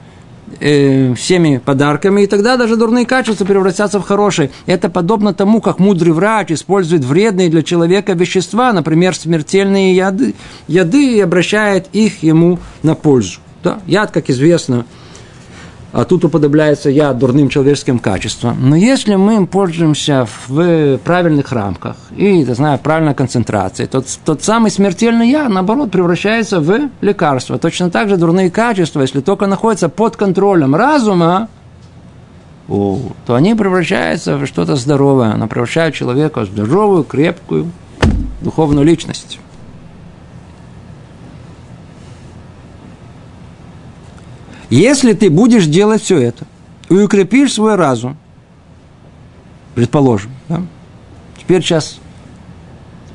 э, всеми подарками, и тогда даже дурные качества превратятся в хорошие. Это подобно тому, как мудрый врач использует вредные для человека вещества, например, смертельные яды, яды и обращает их ему на пользу. Да? Яд, как известно, а тут уподобляется я дурным человеческим качествам. Но если мы им пользуемся в правильных рамках и, не знаю, правильной концентрации, то тот самый смертельный я, наоборот, превращается в лекарство. Точно так же дурные качества, если только находятся под контролем разума, то они превращаются в что-то здоровое. Они превращают человека в здоровую, крепкую, духовную личность. Если ты будешь делать все это и укрепишь свой разум, предположим, да? теперь сейчас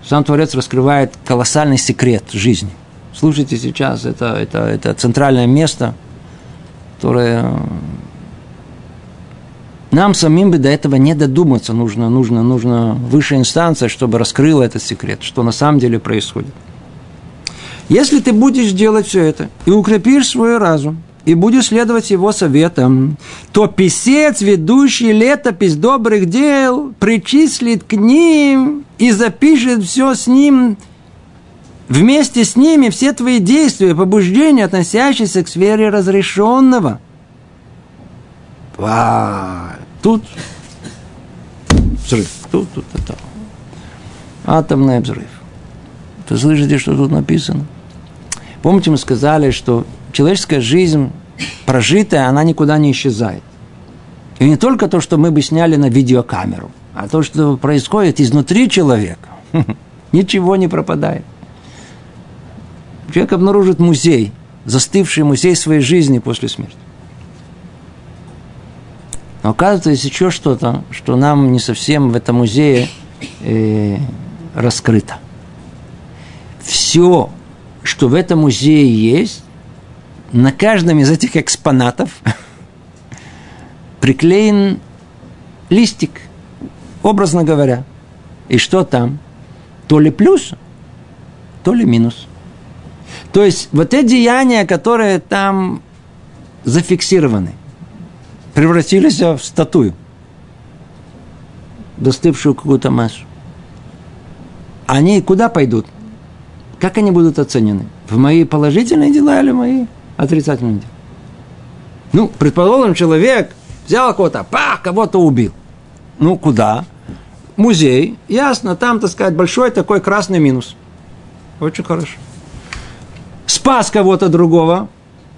сам Творец раскрывает колоссальный секрет жизни. Слушайте сейчас, это, это, это центральное место, которое нам самим бы до этого не додуматься нужно, нужно, нужно высшая инстанция, чтобы раскрыла этот секрет, что на самом деле происходит. Если ты будешь делать все это и укрепишь свой разум, и будешь следовать его советам, то писец, ведущий летопись добрых дел, причислит к ним и запишет все с ним, вместе с ними все твои действия, побуждения, относящиеся к сфере разрешенного. Ва, тут взрыв, тут, тут, это. Атомный взрыв. Вы слышите, что тут написано? Помните, мы сказали, что человеческая жизнь прожитая, она никуда не исчезает. И не только то, что мы бы сняли на видеокамеру, а то, что происходит изнутри человека. [LAUGHS] Ничего не пропадает. Человек обнаружит музей, застывший музей своей жизни после смерти. Но оказывается, есть еще что-то, что нам не совсем в этом музее э, раскрыто. Все, что в этом музее есть, на каждом из этих экспонатов приклеен листик, образно говоря. И что там? То ли плюс, то ли минус. То есть вот эти деяния, которые там зафиксированы, превратились в статую, достывшую какую-то массу. Они куда пойдут? Как они будут оценены? В мои положительные дела или мои отрицательным делом. Ну, предположим, человек взял кого-то, па, кого-то убил. Ну, куда? Музей. Ясно, там, так сказать, большой такой красный минус. Очень хорошо. Спас кого-то другого.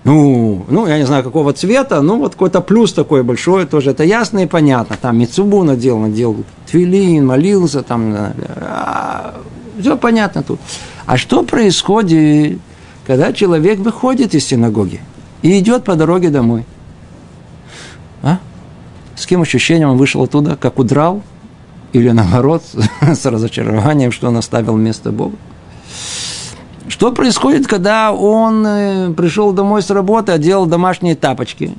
Ну, ну, я не знаю, какого цвета, ну, вот какой-то плюс такой большой, тоже это ясно и понятно. Там Мицубу надел, надел твилин, молился, там, а, все понятно тут. А что происходит когда человек выходит из синагоги и идет по дороге домой. А? С каким ощущением он вышел оттуда, как удрал? Или наоборот, [LAUGHS] с разочарованием, что он оставил место Бога? Что происходит, когда он э, пришел домой с работы, одел домашние тапочки,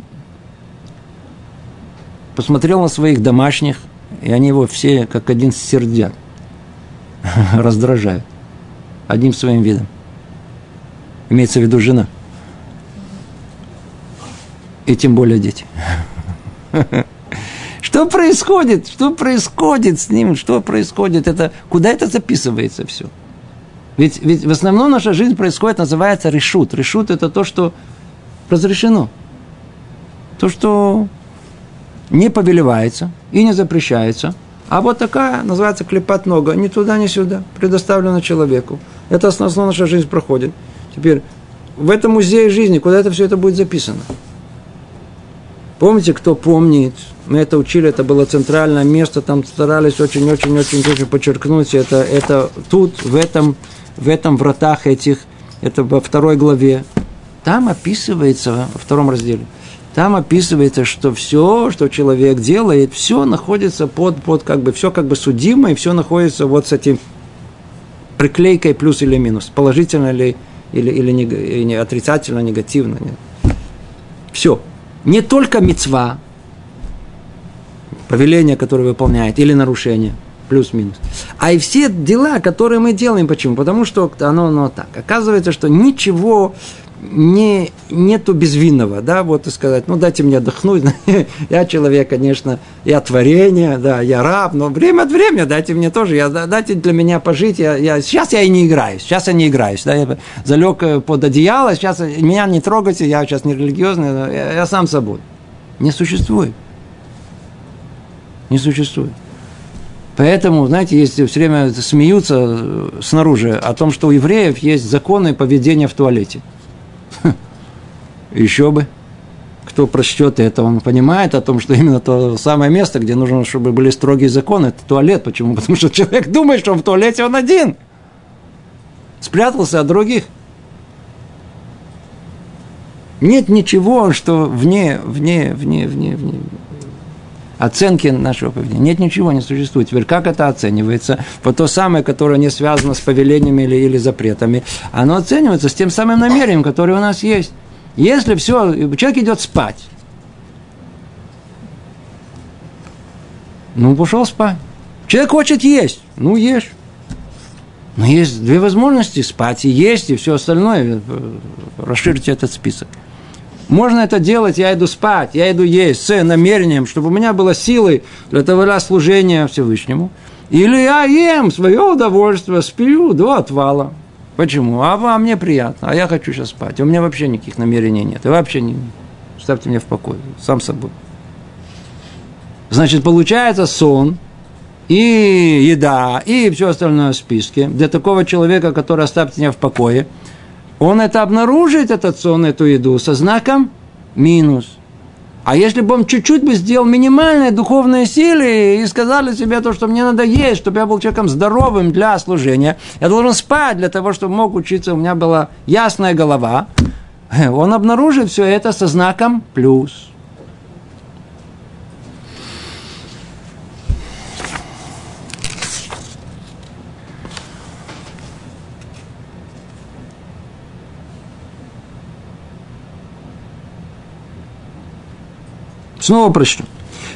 посмотрел на своих домашних, и они его все как один сердят, [LAUGHS] раздражают одним своим видом. Имеется в виду жена. И тем более дети. [LAUGHS] Что происходит? Что происходит с ним? Что происходит? Это, куда это записывается все? Ведь, ведь в основном наша жизнь происходит, называется решут. Решут – это то, что разрешено. То, что не повелевается и не запрещается. А вот такая, называется клепать нога, ни туда, ни сюда, предоставлена человеку. Это основная наша жизнь проходит. Теперь, в этом музее жизни, куда это все это будет записано? Помните, кто помнит, мы это учили, это было центральное место, там старались очень-очень-очень подчеркнуть, это, это тут, в этом, в этом вратах этих, это во второй главе, там описывается, во втором разделе, там описывается, что все, что человек делает, все находится под, под как бы, все как бы судимо, и все находится вот с этим приклейкой плюс или минус, положительно ли или, или, не, или отрицательно, негативно. Нет. Все. Не только мецва, повеление, которое выполняет, или нарушение, плюс-минус, а и все дела, которые мы делаем. Почему? Потому что оно, оно так. Оказывается, что ничего не, нету безвинного, да, вот и сказать, ну дайте мне отдохнуть, [LAUGHS] я человек, конечно, я творение, да, я раб, но время от времени дайте мне тоже, я, дайте для меня пожить, я, я, сейчас я и не играюсь, сейчас я не играюсь, да, я залег э, под одеяло, сейчас меня не трогайте, я сейчас не религиозный, я, я сам собой. Не существует. Не существует. Поэтому, знаете, если все время смеются э, снаружи о том, что у евреев есть законы поведения в туалете – еще бы. Кто прочтет это, он понимает о том, что именно то самое место, где нужно, чтобы были строгие законы, это туалет. Почему? [LAUGHS] Потому что человек думает, что в туалете он один. Спрятался от других. Нет ничего, что вне, вне, вне, вне, вне оценки нашего поведения. Нет ничего, не существует. Теперь как это оценивается? Вот то самое, которое не связано с повелениями или, или запретами, оно оценивается с тем самым намерением, которое у нас есть. Если все, человек идет спать, ну, пошел спать. Человек хочет есть, ну, ешь. Но есть две возможности – спать и есть, и все остальное. Расширьте этот список. Можно это делать, я иду спать, я иду есть с намерением, чтобы у меня было силы для того служения Всевышнему. Или я ем свое удовольствие, сплю до отвала. Почему? А вам мне приятно, а я хочу сейчас спать. У меня вообще никаких намерений нет. И вообще не... Ставьте меня в покой, сам собой. Значит, получается сон и еда, и все остальное в списке. Для такого человека, который оставьте меня в покое, он это обнаружит, этот сон, эту еду, со знаком минус – а если бы он чуть-чуть бы сделал минимальные духовные силы и сказали себе то, что мне надо есть, чтобы я был человеком здоровым для служения, я должен спать для того, чтобы мог учиться, у меня была ясная голова, он обнаружит все это со знаком плюс. Снова прочту.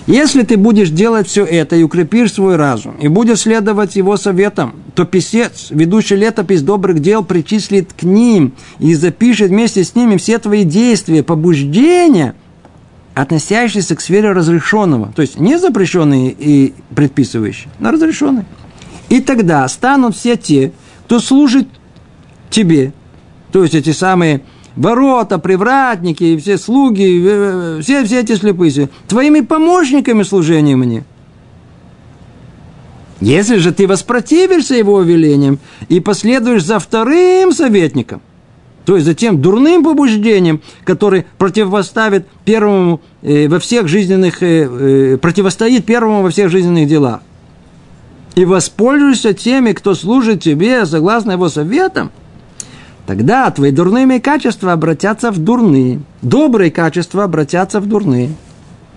Если ты будешь делать все это и укрепишь свой разум, и будешь следовать его советам, то писец, ведущий летопись добрых дел, причислит к ним и запишет вместе с ними все твои действия, побуждения, относящиеся к сфере разрешенного, то есть не запрещенные и предписывающие, но разрешенные. И тогда станут все те, кто служит тебе, то есть эти самые ворота, привратники, и все слуги, э, все, все эти слепые, твоими помощниками служения мне. Если же ты воспротивишься его велениям и последуешь за вторым советником, то есть за тем дурным побуждением, который противоставит первому э, во всех жизненных, э, противостоит первому во всех жизненных делах, и воспользуешься теми, кто служит тебе согласно его советам – Тогда твои дурные качества обратятся в дурные. Добрые качества обратятся в дурные.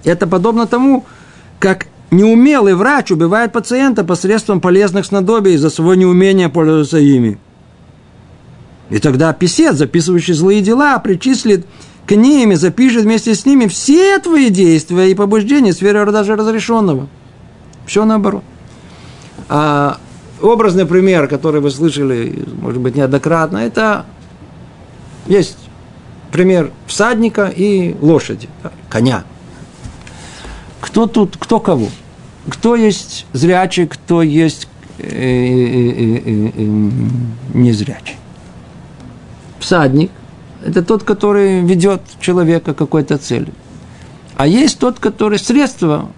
Это подобно тому, как неумелый врач убивает пациента посредством полезных снадобий за свое неумение пользоваться ими. И тогда писец, записывающий злые дела, причислит к ним и запишет вместе с ними все твои действия и побуждения в сфере даже разрешенного. Все наоборот. А образный пример, который вы слышали, может быть, неоднократно, это есть пример всадника и лошади, коня. Кто тут, кто кого? Кто есть зрячий, кто есть э, э, э, незрячий? Всадник – это тот, который ведет человека к какой-то цели. А есть тот, который средство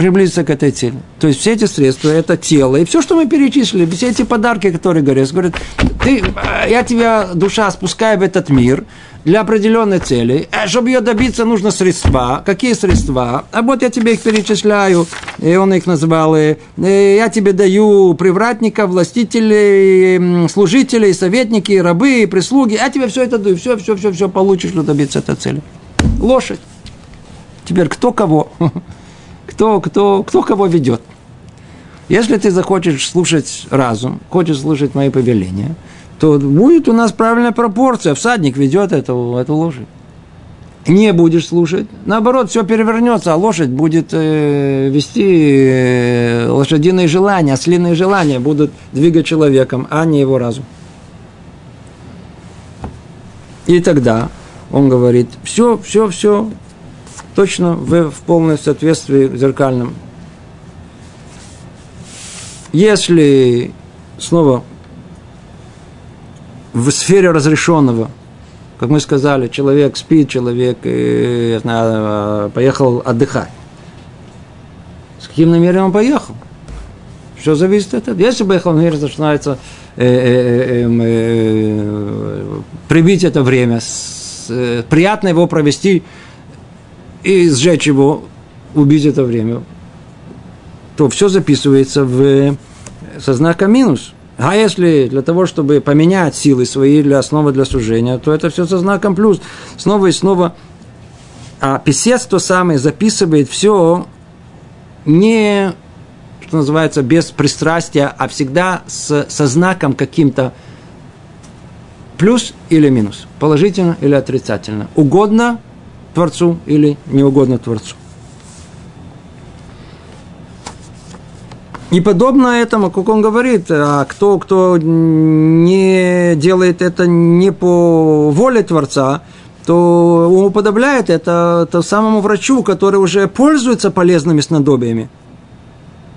приблизиться к этой цели. То есть все эти средства – это тело. И все, что мы перечислили, все эти подарки, которые говорят, говорят, ты, я тебя, душа, спускаю в этот мир для определенной цели. А чтобы ее добиться, нужно средства. Какие средства? А вот я тебе их перечисляю. И он их назвал. И я тебе даю привратников, властителей, служителей, советники, рабы, прислуги. Я тебе все это даю. Все, все, все, все получишь, чтобы добиться этой цели. Лошадь. Теперь кто кого? [LAUGHS] кто, кто, кто кого ведет. Если ты захочешь слушать разум, хочешь слушать мои повеления, то будет у нас правильная пропорция. Всадник ведет эту, эту лошадь. Не будешь слушать, наоборот, все перевернется, а лошадь будет э, вести э, лошадиные желания, ослиные желания будут двигать человеком, а не его разум. И тогда он говорит, все, все, все, точно в, в полном соответствии зеркальном. Если снова в сфере разрешенного, как мы сказали, человек спит, человек э, я знаю, поехал отдыхать. С каким намерением он поехал? Все зависит от этого. Если поехал намерение, начинается э, э, э, эм, э, привить это время, э, приятно его провести и сжечь его, убить это время, то все записывается в, со знаком минус. А если для того, чтобы поменять силы свои для основы для служения, то это все со знаком плюс. Снова и снова. А писец то самое записывает все не, что называется, без пристрастия, а всегда с, со знаком каким-то плюс или минус, положительно или отрицательно. Угодно Творцу или не угодно Творцу. И подобно этому, как он говорит, а кто, кто не делает это не по воле Творца, то он уподобляет это, это самому врачу, который уже пользуется полезными снадобьями,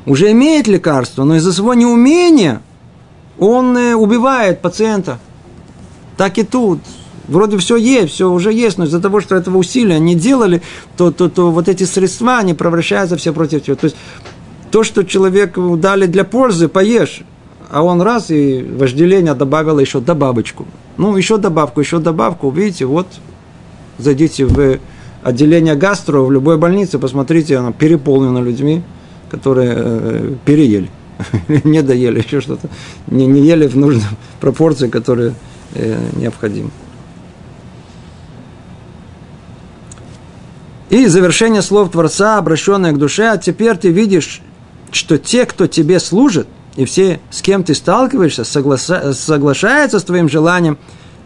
уже имеет лекарство, но из-за своего неумения он э, убивает пациента. Так и тут вроде все есть, все уже есть, но из-за того, что этого усилия не делали, то, то, то вот эти средства, они превращаются все против тебя. То есть то, что человеку дали для пользы, поешь, а он раз и вожделение добавило еще добавочку. Ну, еще добавку, еще добавку, видите, вот зайдите в отделение гастро в любой больнице, посмотрите, оно переполнено людьми, которые э, переели, [LAUGHS] не доели, еще что-то, не, не ели в нужной [LAUGHS] пропорции, которые э, необходимы. И завершение слов Творца, обращенное к душе, а теперь ты видишь, что те, кто тебе служит, и все, с кем ты сталкиваешься, согласа- соглашаются с твоим желанием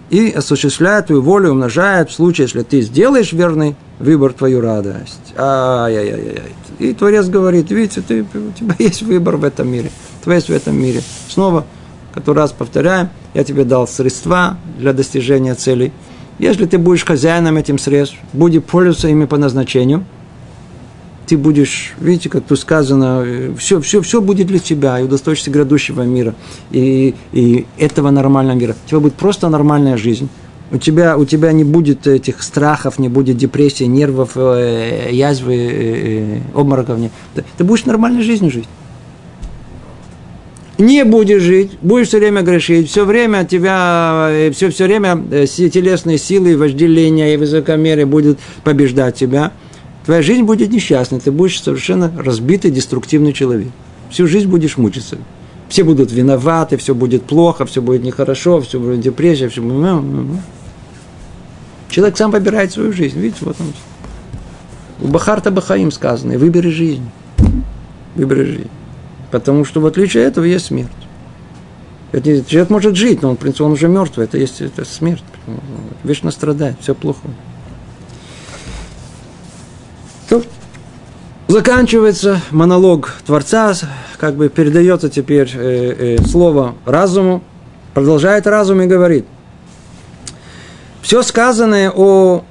и осуществляют твою волю, умножают в случае, если ты сделаешь верный выбор, твою радость. Ай-яй-яй-яй. И Творец говорит, видите, ты, у тебя есть выбор в этом мире. Твой есть в этом мире. Снова, который раз повторяем, я тебе дал средства для достижения целей – если ты будешь хозяином этим средств, будешь пользоваться ими по назначению, ты будешь, видите, как тут сказано, все, все, все будет для тебя, и удостоишься грядущего мира, и, и этого нормального мира. У тебя будет просто нормальная жизнь. У тебя, у тебя не будет этих страхов, не будет депрессии, нервов, э, язвы, э, э обмороков. Ты будешь нормальной жизнью жить не будешь жить, будешь все время грешить, все время тебя, все, все время э, телесные силы, вожделения и высокомерие будут побеждать тебя, твоя жизнь будет несчастной, ты будешь совершенно разбитый, деструктивный человек. Всю жизнь будешь мучиться. Все будут виноваты, все будет плохо, все будет нехорошо, все будет депрессия, все будет... Человек сам выбирает свою жизнь. Видите, вот он. У Бахарта Бахаим сказано, выбери жизнь. Выбери жизнь. Потому что в отличие от этого есть смерть. Это, человек может жить, но он, в принципе, он уже мертвый. Это есть это смерть. Вечно страдает, все плохо. То, заканчивается монолог Творца, как бы передается теперь э, э, слово разуму, продолжает разум и говорит. Все сказанное о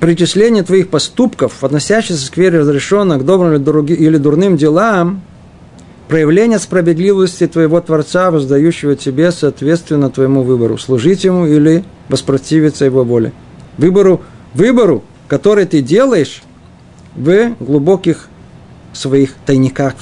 причислении твоих поступков, относящихся к сфере разрешенных к добрым или дурным делам, проявление справедливости твоего Творца, воздающего тебе соответственно твоему выбору, служить ему или воспротивиться его воле. Выбору, выбору, который ты делаешь в глубоких своих тайниках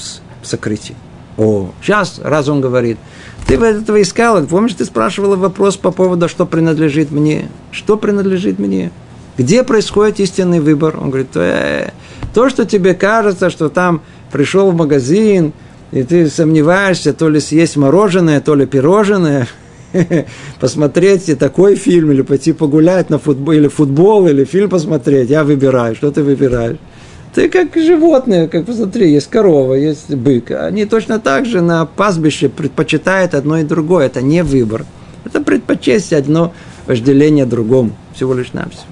в сокрытии. О, сейчас раз он говорит, ты этого искал, помнишь, ты спрашивала вопрос по поводу, что принадлежит мне? Что принадлежит мне? Где происходит истинный выбор? Он говорит, э, то, что тебе кажется, что там пришел в магазин, и ты сомневаешься, то ли съесть мороженое, то ли пирожное, [LAUGHS] посмотреть такой фильм, или пойти погулять на футбол, или футбол, или фильм посмотреть, я выбираю, что ты выбираешь. Ты как животное, как посмотри, есть корова, есть бык. Они точно так же на пастбище предпочитают одно и другое. Это не выбор. Это предпочесть одно вожделение другому. Всего лишь навсего.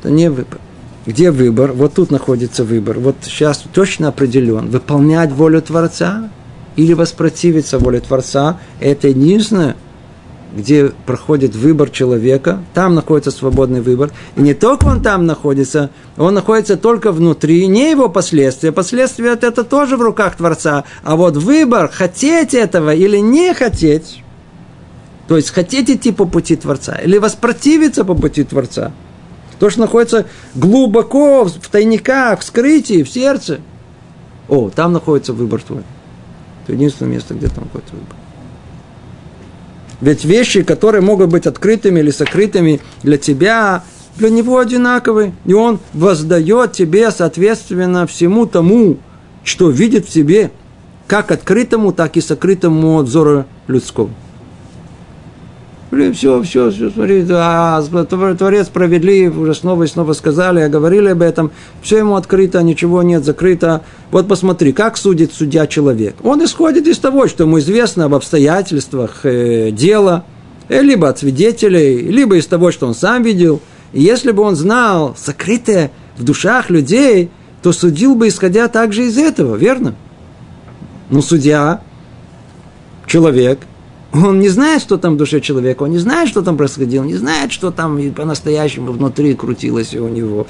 Это не выбор. Где выбор? Вот тут находится выбор. Вот сейчас точно определен. Выполнять волю Творца или воспротивиться воле Творца. Это единственное, где проходит выбор человека, там находится свободный выбор. И не только он там находится, он находится только внутри, не его последствия. Последствия это, это тоже в руках Творца. А вот выбор, хотеть этого или не хотеть, то есть хотеть идти по пути Творца или воспротивиться по пути Творца, то, что находится глубоко в тайниках, в скрытии, в сердце, о, там находится выбор твой. Это единственное место, где там находится выбор. Ведь вещи, которые могут быть открытыми или сокрытыми для тебя, для него одинаковы. И он воздает тебе, соответственно, всему тому, что видит в себе, как открытому, так и сокрытому от людского. Все, все, все, смотри, а, Творец справедлив, уже снова и снова сказали, а говорили об этом, все ему открыто, ничего нет закрыто. Вот посмотри, как судит судья человек. Он исходит из того, что ему известно об обстоятельствах э, дела, э, либо от свидетелей, либо из того, что он сам видел. И если бы он знал сокрытое в душах людей, то судил бы, исходя также из этого, верно? Ну, судья, человек – он не знает, что там в душе человека, он не знает, что там происходило, не знает, что там по-настоящему внутри крутилось у него.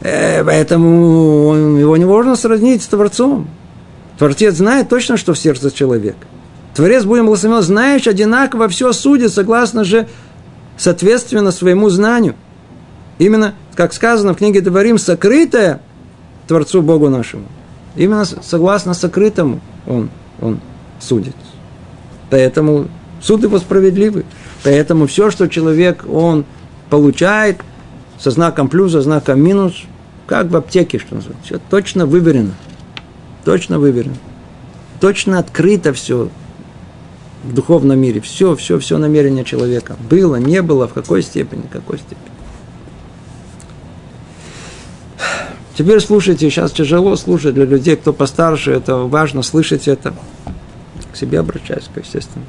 Э, поэтому его невозможно сравнить с Творцом. Творец знает точно, что в сердце человека. Творец, будем благословен, знаешь, одинаково все судит, согласно же, соответственно, своему знанию. Именно, как сказано в книге Творим, сокрытое Творцу Богу нашему. Именно согласно сокрытому он, он судит. Поэтому суд его справедливый. Поэтому все, что человек, он получает со знаком плюс, со знаком минус, как в аптеке, что называется. Все точно выверено. Точно выверено. Точно открыто все в духовном мире. Все, все, все намерение человека. Было, не было, в какой степени, в какой степени. Теперь слушайте, сейчас тяжело слушать для людей, кто постарше, это важно слышать это к себе обращаюсь, естественно.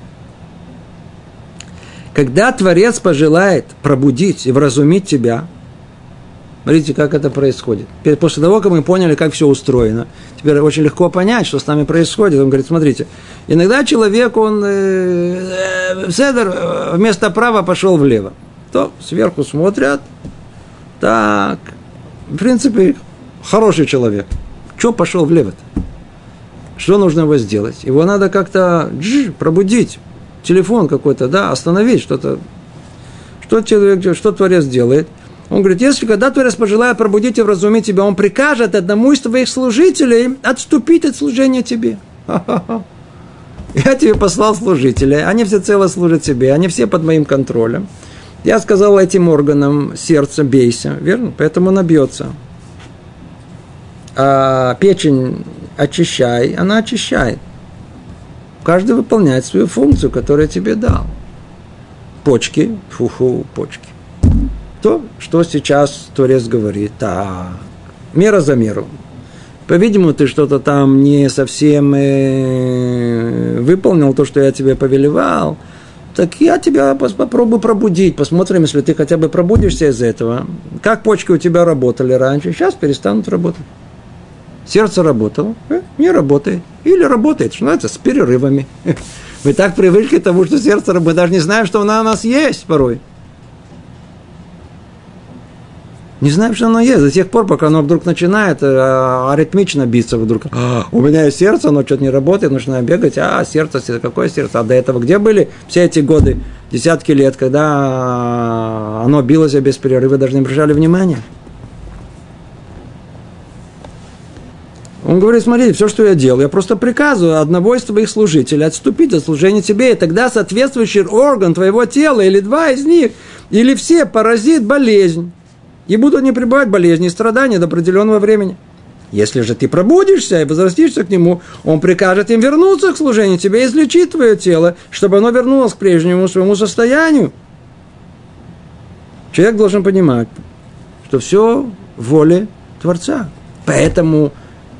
Когда Творец пожелает пробудить и вразумить тебя, смотрите, как это происходит. После того, как мы поняли, как все устроено, теперь очень легко понять, что с нами происходит. Он говорит, смотрите, иногда человек, он э, э, седер э, вместо права пошел влево. То сверху смотрят, так, в принципе, хороший человек. Что пошел влево-то? Что нужно его сделать? Его надо как-то пробудить. Телефон какой-то, да, остановить что-то. Что человек, что Творец делает? Он говорит, если когда Творец пожелает пробудить и вразумить тебя, он прикажет одному из твоих служителей отступить от служения тебе. Я тебе послал служителей, они все цело служат тебе, они все под моим контролем. Я сказал этим органам сердца бейся, верно? Поэтому набьется. А печень очищай, она очищает. Каждый выполняет свою функцию, которую тебе дал. Почки, фу-фу, почки. То, что сейчас Творец говорит, так, мера за меру. По-видимому, ты что-то там не совсем э, выполнил то, что я тебе повелевал. Так я тебя попробую пробудить. Посмотрим, если ты хотя бы пробудишься из этого. Как почки у тебя работали раньше, сейчас перестанут работать. Сердце работало, э, не работает. Или работает, что называется, с перерывами. [LAUGHS] Мы так привыкли к тому, что сердце работает, даже не знаем, что оно у нас есть порой. Не знаем, что оно есть. До тех пор, пока оно вдруг начинает э, аритмично биться вдруг. А, у меня есть сердце, оно что-то не работает, начинаю бегать. А, сердце, какое сердце? А до этого где были все эти годы, десятки лет, когда оно билось без перерыва, даже не обращали внимания? Он говорит, смотри, все, что я делаю, я просто приказываю одного из твоих служителей отступить от служения тебе, и тогда соответствующий орган твоего тела, или два из них, или все, поразит болезнь. И будут не пребывать болезни и страдания до определенного времени. Если же ты пробудишься и возвратишься к нему, он прикажет им вернуться к служению тебе и излечить твое тело, чтобы оно вернулось к прежнему своему состоянию. Человек должен понимать, что все воле Творца. Поэтому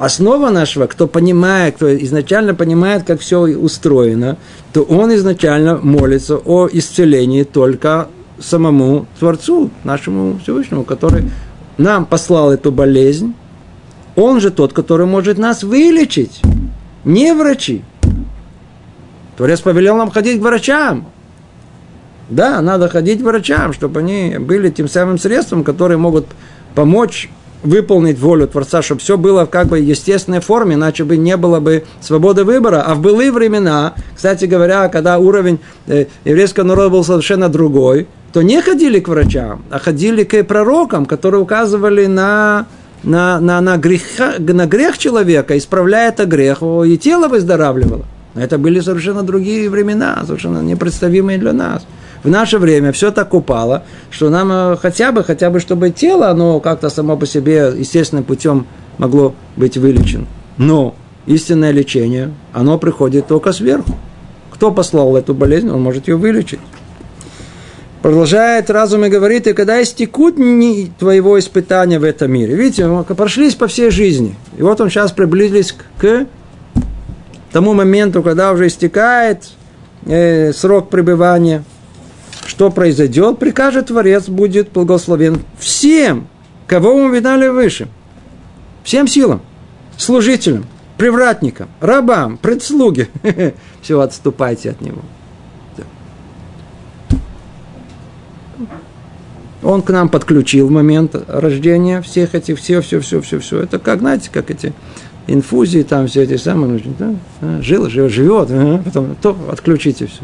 основа нашего, кто понимает, кто изначально понимает, как все устроено, то он изначально молится о исцелении только самому Творцу, нашему Всевышнему, который нам послал эту болезнь. Он же тот, который может нас вылечить, не врачи. Творец повелел нам ходить к врачам. Да, надо ходить к врачам, чтобы они были тем самым средством, которые могут помочь выполнить волю Творца, чтобы все было в как бы естественной форме, иначе бы не было бы свободы выбора. А в былые времена, кстати говоря, когда уровень э, еврейского народа был совершенно другой, то не ходили к врачам, а ходили к пророкам, которые указывали на, на, на, на, греха, на грех человека, исправляя это грех, и тело выздоравливало. Это были совершенно другие времена, совершенно непредставимые для нас в наше время все так упало, что нам э, хотя бы, хотя бы, чтобы тело, оно как-то само по себе естественным путем могло быть вылечено. Но истинное лечение, оно приходит только сверху. Кто послал эту болезнь, он может ее вылечить. Продолжает разум и говорит, и когда истекут дни твоего испытания в этом мире. Видите, мы прошлись по всей жизни. И вот он сейчас приблизились к тому моменту, когда уже истекает э, срок пребывания что произойдет, прикажет Творец, будет благословен всем, кого мы видали выше. Всем силам, служителям, привратникам, рабам, предслуге. [LAUGHS] Все, отступайте от него. Он к нам подключил момент рождения всех этих, все, все, все, все, все. Это как, знаете, как эти инфузии, там все эти самые, да? жил, живет, живет, потом то отключите все.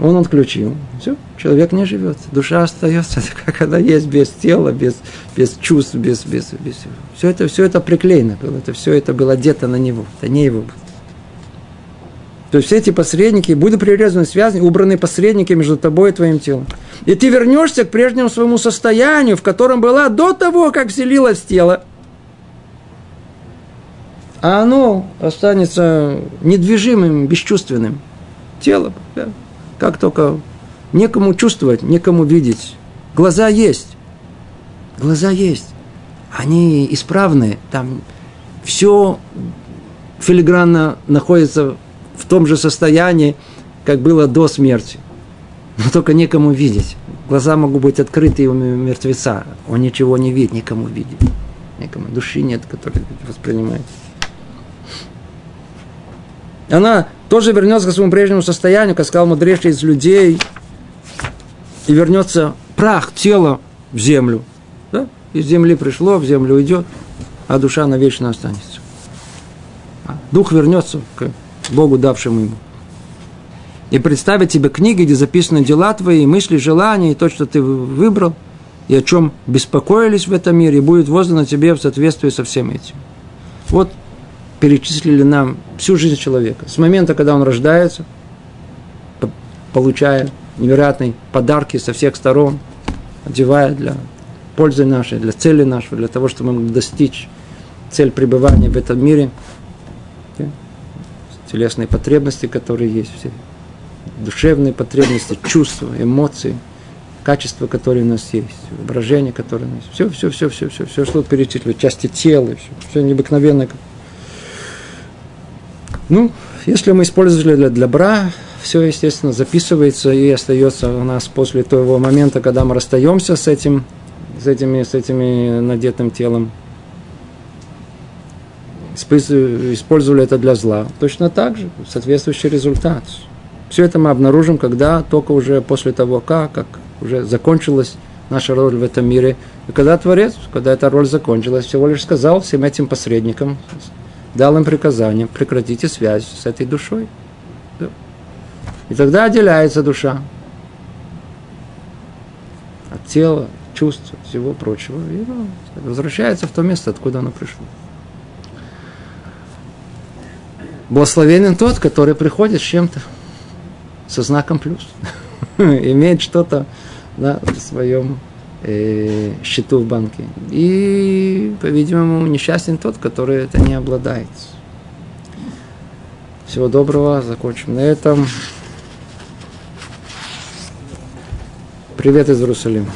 Он отключил. Все, человек не живет. Душа остается, [LAUGHS] как она есть, без тела, без, без чувств, без, без, без всего. Все это, все это приклеено было. Это, все это было одето на него. Это не его. То есть все эти посредники будут прирезаны связи, убраны посредники между тобой и твоим телом. И ты вернешься к прежнему своему состоянию, в котором была до того, как вселилось тело. А оно останется недвижимым, бесчувственным. Тело. Да. Как только некому чувствовать, некому видеть. Глаза есть. Глаза есть. Они исправны. Там все филигранно находится в том же состоянии, как было до смерти. Но только некому видеть. Глаза могут быть открыты у мертвеца. Он ничего не видит, никому видит. Никому. Души нет, которая воспринимает. Она тоже вернется к своему прежнему состоянию, как сказал мудрейший из людей, и вернется прах, тело в землю. Да? Из земли пришло, в землю уйдет, а душа навечно останется. А дух вернется к Богу, давшему ему. И представить тебе книги, где записаны дела твои, мысли, желания, и то, что ты выбрал, и о чем беспокоились в этом мире, и будет воздано тебе в соответствии со всем этим. Вот перечислили нам всю жизнь человека. С момента, когда он рождается, получая невероятные подарки со всех сторон, одевая для пользы нашей, для цели нашей, для того, чтобы мы могли достичь цель пребывания в этом мире, телесные потребности, которые есть, все душевные потребности, чувства, эмоции, качества, которые у нас есть, воображение, которое у нас есть. Все, все, все, все, все, все, что перечислили, части тела, все, все необыкновенное, ну, если мы использовали для добра, все, естественно, записывается и остается у нас после того момента, когда мы расстаемся с этим, с этими, с этими надетым телом. Использовали это для зла. Точно так же, соответствующий результат. Все это мы обнаружим, когда только уже после того, как, как уже закончилась наша роль в этом мире. И когда Творец, когда эта роль закончилась, всего лишь сказал всем этим посредникам, дал им приказание, прекратите связь с этой душой. И тогда отделяется душа от тела, чувств, всего прочего, и ну, возвращается в то место, откуда она пришла. Благословенен тот, который приходит с чем-то, со знаком плюс. [LAUGHS] Имеет что-то в своем э, счету в банке. И, по-видимому, несчастен тот, который это не обладает. Всего доброго, закончим на этом. Привет из Иерусалима.